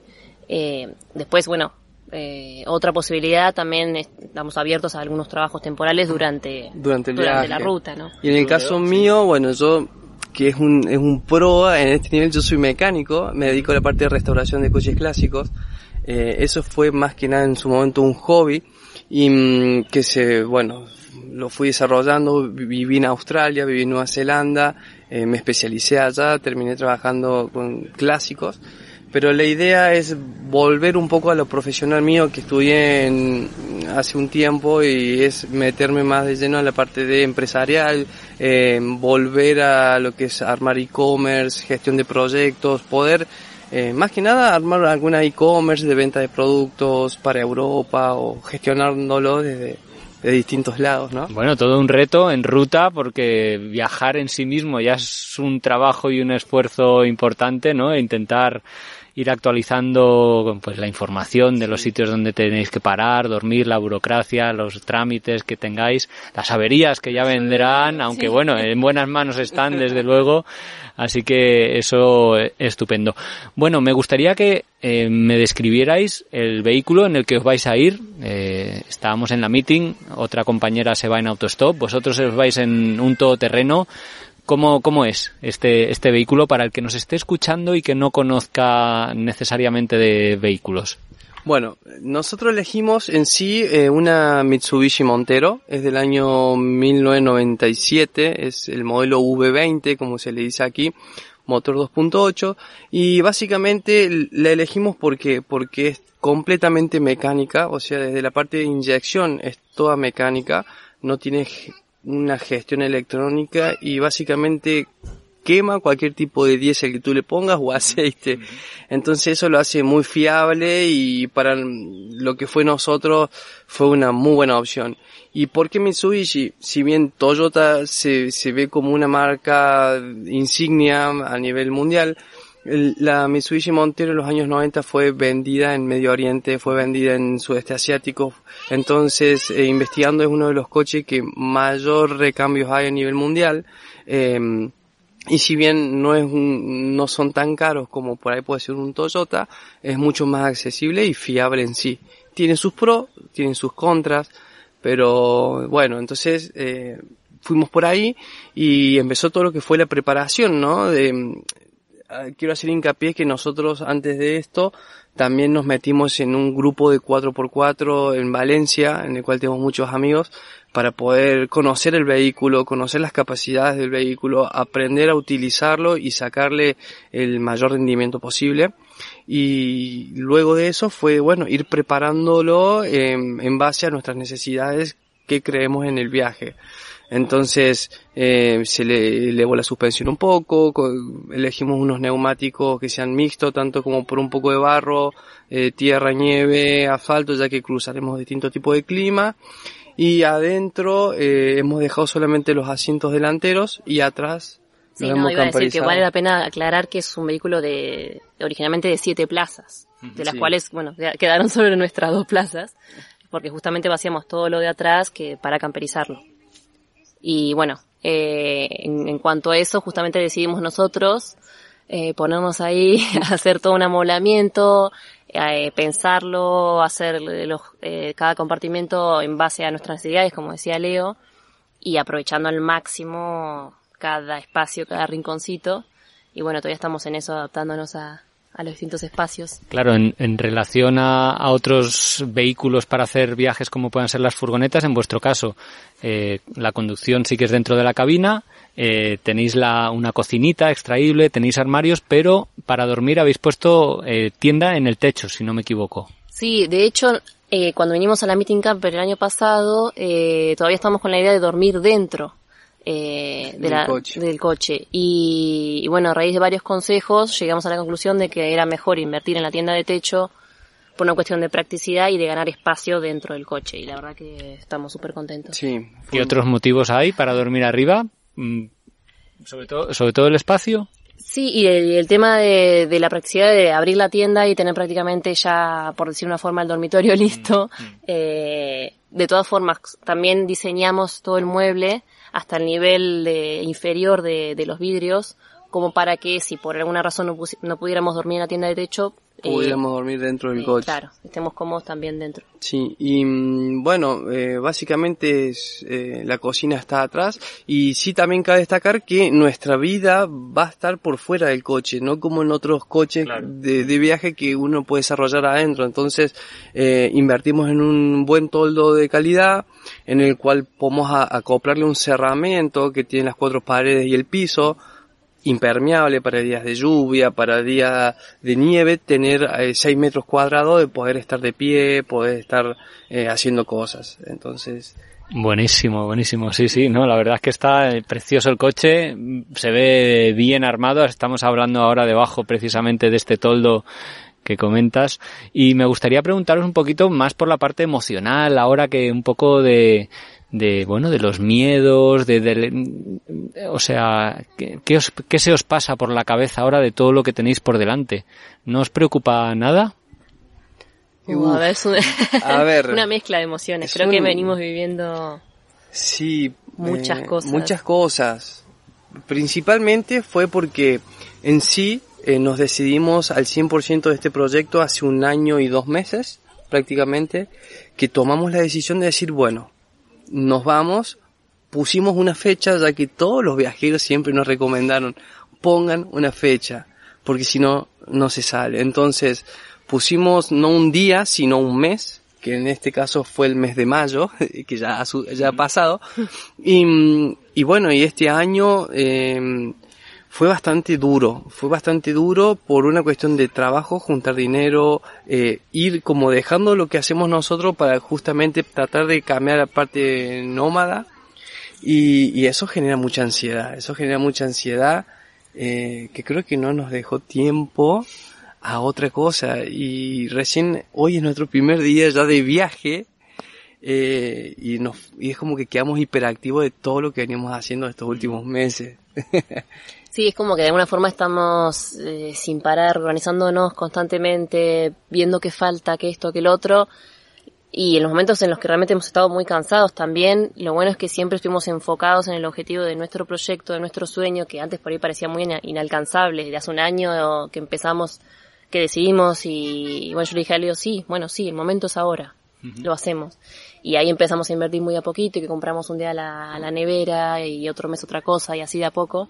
Eh, después, bueno, eh, otra posibilidad también estamos abiertos a algunos trabajos temporales durante, durante, el durante la ruta, ¿no? Y en el caso mío, bueno, yo que es un, es un pro en este nivel. Yo soy mecánico, me dedico a la parte de restauración de coches clásicos. Eh, eso fue más que nada en su momento un hobby y mm, que se, bueno, lo fui desarrollando, viví en Australia, viví en Nueva Zelanda, eh, me especialicé allá, terminé trabajando con clásicos pero la idea es volver un poco a lo profesional mío que estudié en, hace un tiempo y es meterme más de lleno en la parte de empresarial, eh, volver a lo que es armar e-commerce, gestión de proyectos, poder eh, más que nada armar alguna e-commerce de venta de productos para Europa o gestionándolo desde de distintos lados, ¿no? Bueno, todo un reto en ruta porque viajar en sí mismo ya es un trabajo y un esfuerzo importante, ¿no? E intentar ir actualizando pues la información de los sitios donde tenéis que parar, dormir, la burocracia, los trámites que tengáis, las averías que ya vendrán, aunque bueno, en buenas manos están desde luego, así que eso es estupendo. Bueno, me gustaría que eh, me describierais el vehículo en el que os vais a ir. Eh, estábamos en la meeting, otra compañera se va en autostop, vosotros os vais en un todoterreno ¿Cómo, ¿Cómo es este, este vehículo para el que nos esté escuchando y que no conozca necesariamente de vehículos? Bueno, nosotros elegimos en sí eh, una Mitsubishi Montero, es del año 1997, es el modelo V20, como se le dice aquí, motor 2.8, y básicamente la elegimos porque, porque es completamente mecánica, o sea, desde la parte de inyección es toda mecánica, no tiene una gestión electrónica y básicamente quema cualquier tipo de diésel que tú le pongas o aceite. Entonces eso lo hace muy fiable y para lo que fue nosotros fue una muy buena opción. ¿Y por qué Mitsubishi? Si bien Toyota se, se ve como una marca insignia a nivel mundial, la Mitsubishi Montero en los años 90 fue vendida en Medio Oriente, fue vendida en Sudeste Asiático. Entonces, eh, investigando es uno de los coches que mayor recambios hay a nivel mundial. Eh, y si bien no es un, no son tan caros como por ahí puede ser un Toyota, es mucho más accesible y fiable en sí. Tiene sus pros, tiene sus contras, pero bueno, entonces, eh, fuimos por ahí y empezó todo lo que fue la preparación, ¿no? De, quiero hacer hincapié que nosotros antes de esto también nos metimos en un grupo de 4x4 en Valencia, en el cual tenemos muchos amigos, para poder conocer el vehículo, conocer las capacidades del vehículo, aprender a utilizarlo y sacarle el mayor rendimiento posible. Y luego de eso fue, bueno, ir preparándolo en, en base a nuestras necesidades que creemos en el viaje. Entonces eh, se le elevó la suspensión un poco, elegimos unos neumáticos que sean mixtos, tanto como por un poco de barro, eh, tierra, nieve, asfalto, ya que cruzaremos distintos tipos de clima. Y adentro eh, hemos dejado solamente los asientos delanteros y atrás Sí, no, iba a decir que vale la pena aclarar que es un vehículo de originalmente de siete plazas, de las cuales, bueno, quedaron solo nuestras dos plazas, porque justamente vaciamos todo lo de atrás que para camperizarlo. Y bueno, eh, en, cuanto a eso, justamente decidimos nosotros eh, ponernos ahí, hacer todo un amoblamiento, eh, pensarlo, hacer los, eh, cada compartimento en base a nuestras necesidades, como decía Leo, y aprovechando al máximo cada espacio, cada rinconcito. Y bueno, todavía estamos en eso, adaptándonos a, a los distintos espacios. Claro, en, en relación a, a, otros vehículos para hacer viajes como puedan ser las furgonetas, en vuestro caso, eh, la conducción sí que es dentro de la cabina, eh, tenéis la, una cocinita extraíble, tenéis armarios, pero para dormir habéis puesto eh, tienda en el techo, si no me equivoco. Sí, de hecho, eh, cuando vinimos a la Meeting Camper el año pasado, eh, todavía estamos con la idea de dormir dentro eh, de del, coche. del coche. Y, y, bueno, a raíz de varios consejos llegamos a la conclusión de que era mejor invertir en la tienda de techo por una cuestión de practicidad y de ganar espacio dentro del coche. Y la verdad que estamos súper contentos. Sí. ¿Qué otros motivos hay para dormir arriba? Mm, sobre todo, sobre todo el espacio. Sí, y el, el tema de, de, la practicidad de abrir la tienda y tener prácticamente ya, por decir una forma, el dormitorio listo. Mm, mm. Eh, de todas formas, también diseñamos todo el mueble hasta el nivel de, inferior de, de, los vidrios, como para que si por alguna razón no, no pudiéramos dormir en la tienda de techo, pudiéramos eh, dormir dentro del eh, coche. Claro, estemos cómodos también dentro. Sí, y mm, bueno, eh, básicamente es, eh, la cocina está atrás y sí también cabe destacar que nuestra vida va a estar por fuera del coche, no como en otros coches claro. de, de, viaje que uno puede desarrollar adentro. Entonces, eh, invertimos en un buen toldo de calidad en el cual podemos a, acoplarle un cerramiento que tiene las cuatro paredes y el piso impermeable para días de lluvia, para días de nieve, tener eh, 6 metros cuadrados de poder estar de pie, poder estar eh, haciendo cosas. Entonces... Buenísimo, buenísimo. Sí, sí, no, la verdad es que está eh, precioso el coche, se ve bien armado. Estamos hablando ahora debajo precisamente de este toldo que comentas y me gustaría preguntaros un poquito más por la parte emocional, ahora que un poco de, de bueno de los miedos de, de o sea ¿qué, qué, os, qué se os pasa por la cabeza ahora de todo lo que tenéis por delante no os preocupa nada a ver, es una, a ver, una mezcla de emociones. creo un... que venimos viviendo sí muchas eh, cosas. muchas cosas. Principalmente fue porque en sí eh, nos decidimos al 100% de este proyecto hace un año y dos meses prácticamente que tomamos la decisión de decir bueno nos vamos, pusimos una fecha, ya que todos los viajeros siempre nos recomendaron, pongan una fecha, porque si no, no se sale. Entonces, pusimos no un día, sino un mes, que en este caso fue el mes de mayo, que ya ha, ya ha pasado. Y, y bueno, y este año, eh, fue bastante duro, fue bastante duro por una cuestión de trabajo, juntar dinero, eh, ir como dejando lo que hacemos nosotros para justamente tratar de cambiar la parte nómada y, y eso genera mucha ansiedad, eso genera mucha ansiedad eh, que creo que no nos dejó tiempo a otra cosa y recién hoy es nuestro primer día ya de viaje eh, y, nos, y es como que quedamos hiperactivos de todo lo que venimos haciendo estos últimos meses. Sí, es como que de alguna forma estamos eh, sin parar, organizándonos constantemente, viendo qué falta, qué esto, qué el otro. Y en los momentos en los que realmente hemos estado muy cansados también, lo bueno es que siempre estuvimos enfocados en el objetivo de nuestro proyecto, de nuestro sueño, que antes por ahí parecía muy inalcanzable. De hace un año que empezamos, que decidimos y, y bueno, yo le dije a Leo, sí, bueno, sí, el momento es ahora. lo hacemos. Y ahí empezamos a invertir muy a poquito y que compramos un día la, la nevera y otro mes otra cosa y así de a poco.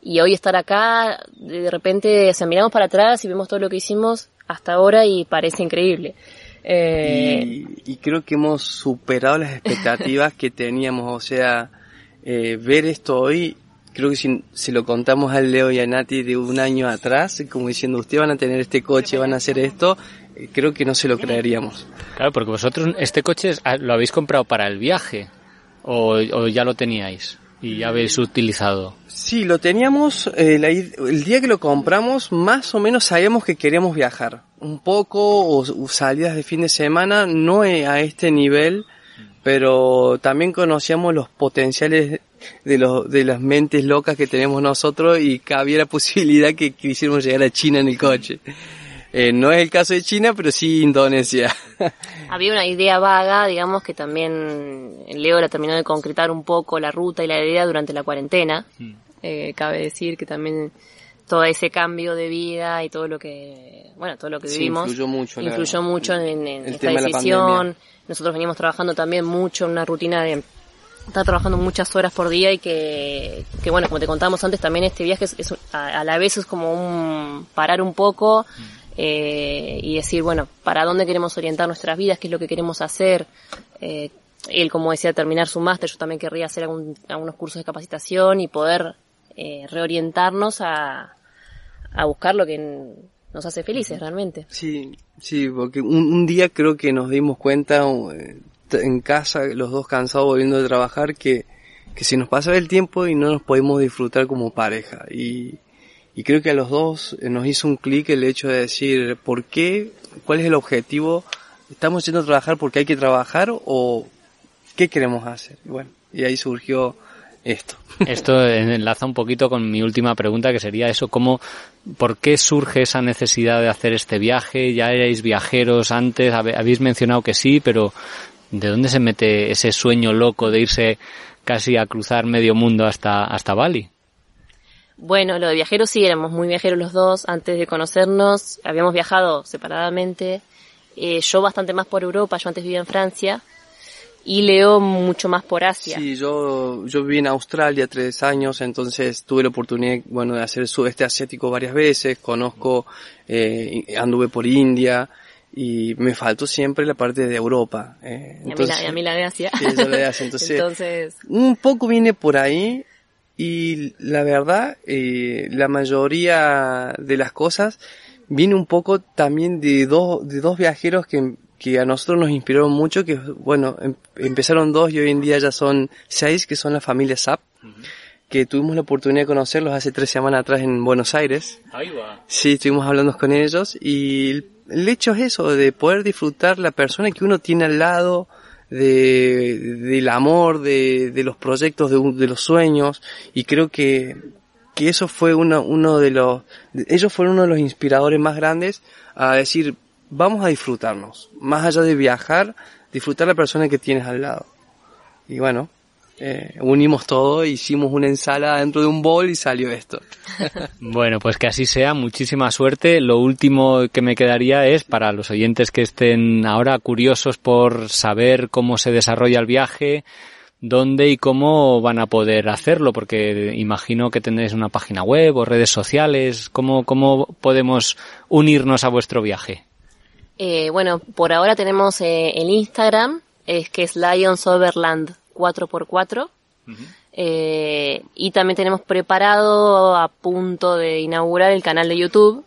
Y hoy estar acá, de repente, o miramos para atrás y vemos todo lo que hicimos hasta ahora y parece increíble. Eh... Y, creo que hemos superado las expectativas que teníamos, o sea, eh, ver esto hoy, creo que si, si, lo contamos al Leo y a Nati de un año atrás, como diciendo, ustedes van a tener este coche, van a hacer esto, eh, creo que no se lo creeríamos. Claro, porque vosotros este coche ah, lo habéis comprado para el viaje o, o ya lo teníais y habéis utilizado. Sí, lo teníamos, eh, el día que lo compramos, más o menos sabíamos que queríamos viajar. Un poco, o, salidas de fin de semana, no a este nivel, pero también conocíamos los potenciales de, los, de las mentes locas que tenemos nosotros y que había la posibilidad que quisiéramos llegar a China en el coche. Eh, no es el caso de China, pero sí Indonesia. Había una idea vaga, digamos, que también Leo la terminó de concretar un poco la ruta y la idea durante la cuarentena. Mm. Eh, cabe decir que también todo ese cambio de vida y todo lo que, bueno, todo lo que vivimos influyó mucho, influyó mucho en, esta decisión. Nosotros venimos trabajando también mucho en una rutina de estar trabajando muchas horas por día y que, que bueno, como te contábamos antes, también este viaje es, a, la vez es como un parar un poco eh, y decir, bueno, para dónde queremos orientar nuestras vidas, qué es lo que queremos hacer. Eh, él, como decía, terminar su máster, yo también querría hacer algunos cursos de capacitación y poder eh, reorientarnos a, a buscar lo que nos hace felices realmente. Sí, sí, porque un, día creo que nos dimos cuenta eh, en casa, los dos cansados volviendo de trabajar, que, que se nos pasaba el tiempo y no nos podemos disfrutar como pareja. Y, y creo que a los dos eh, nos hizo un clic el hecho de decir, ¿por qué? ¿Cuál es el objetivo? ¿Estamos yendo a trabajar porque hay que trabajar o qué queremos hacer? Y bueno, y ahí surgió esto. Esto enlaza un poquito con mi última pregunta, que sería eso, ¿cómo, por qué surge esa necesidad de hacer este viaje? ¿Ya erais viajeros antes? Habéis mencionado que sí, pero ¿de dónde se mete ese sueño loco de irse casi a cruzar medio mundo hasta, hasta Bali? Bueno, lo de viajeros sí, éramos muy viajeros los dos. Antes de conocernos, habíamos viajado separadamente. Eh, yo bastante más por Europa, yo antes vivía en Francia y Leo mucho más por Asia. Sí, yo, yo viví en Australia tres años, entonces tuve la oportunidad, bueno, de hacer el sudeste asiático varias veces, conozco, eh, anduve por India, y me faltó siempre la parte de Europa. Eh, entonces, y, a mí la, de Asia. Sí, de Asia. Entonces, un poco vine por ahí y la verdad, eh, la mayoría de las cosas viene un poco también de dos, de dos viajeros que que a nosotros nos inspiraron mucho, que bueno, em, empezaron dos y hoy en día ya son seis, que son la familia SAP, que tuvimos la oportunidad de conocerlos hace tres semanas atrás en Buenos Aires. Ahí va. Sí, estuvimos hablando con ellos y el, hecho es eso, de poder disfrutar la persona que uno tiene al lado, de, del amor, de, de los proyectos, de, de los sueños, y creo que, que eso fue uno, uno de los, ellos fueron uno de los inspiradores más grandes a decir, vamos a disfrutarnos. Más allá de viajar, disfrutar la persona que tienes al lado. Y bueno, eh, unimos todo, hicimos una ensalada dentro de un bol y salió esto. bueno, pues que así sea, muchísima suerte. Lo último que me quedaría es para los oyentes que estén ahora curiosos por saber cómo se desarrolla el viaje, dónde y cómo van a poder hacerlo, porque imagino que tendréis una página web o redes sociales. ¿Cómo, cómo podemos unirnos a vuestro viaje? Eh, bueno, por ahora tenemos eh, el Instagram, es que es Lions Overland 4x4. eh, y también tenemos preparado a punto de inaugurar el canal de YouTube.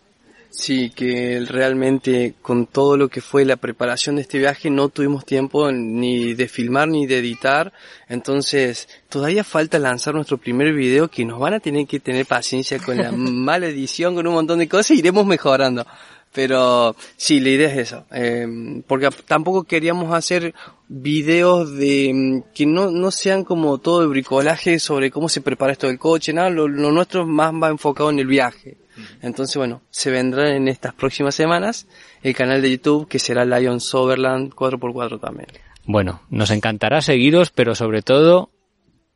Sí, que realmente con todo lo que fue la preparación de este viaje no tuvimos tiempo ni de filmar ni de editar. Entonces todavía falta lanzar nuestro primer video que nos van a tener que tener paciencia con la mala edición, con un montón de cosas y iremos mejorando. Pero sí, la idea es eso. Eh, porque tampoco queríamos hacer videos de mm, que no, no sean como todo de bricolaje sobre cómo se prepara esto del coche, nada, lo, nuestro más va enfocado en el viaje. Entonces, bueno, se vendrá en estas próximas semanas el canal de YouTube que será Lion Soberland 4x4 también. Bueno, nos encantará seguiros, pero sobre todo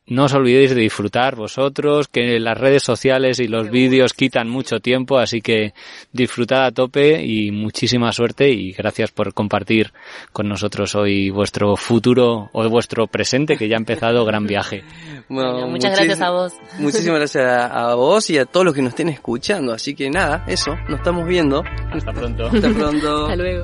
no os olvidéis de disfrutar vosotros, que las redes sociales y los vídeos quitan mucho tiempo, así que disfrutad a tope y muchísima suerte y gracias por compartir con nosotros hoy vuestro futuro o vuestro presente que ya ha empezado gran viaje. muchas gracias a vos. Muchísimas gracias a, vos y a todos los que nos estén escuchando, así que nada, eso, nos estamos viendo. Hasta pronto. Hasta pronto. Hasta luego.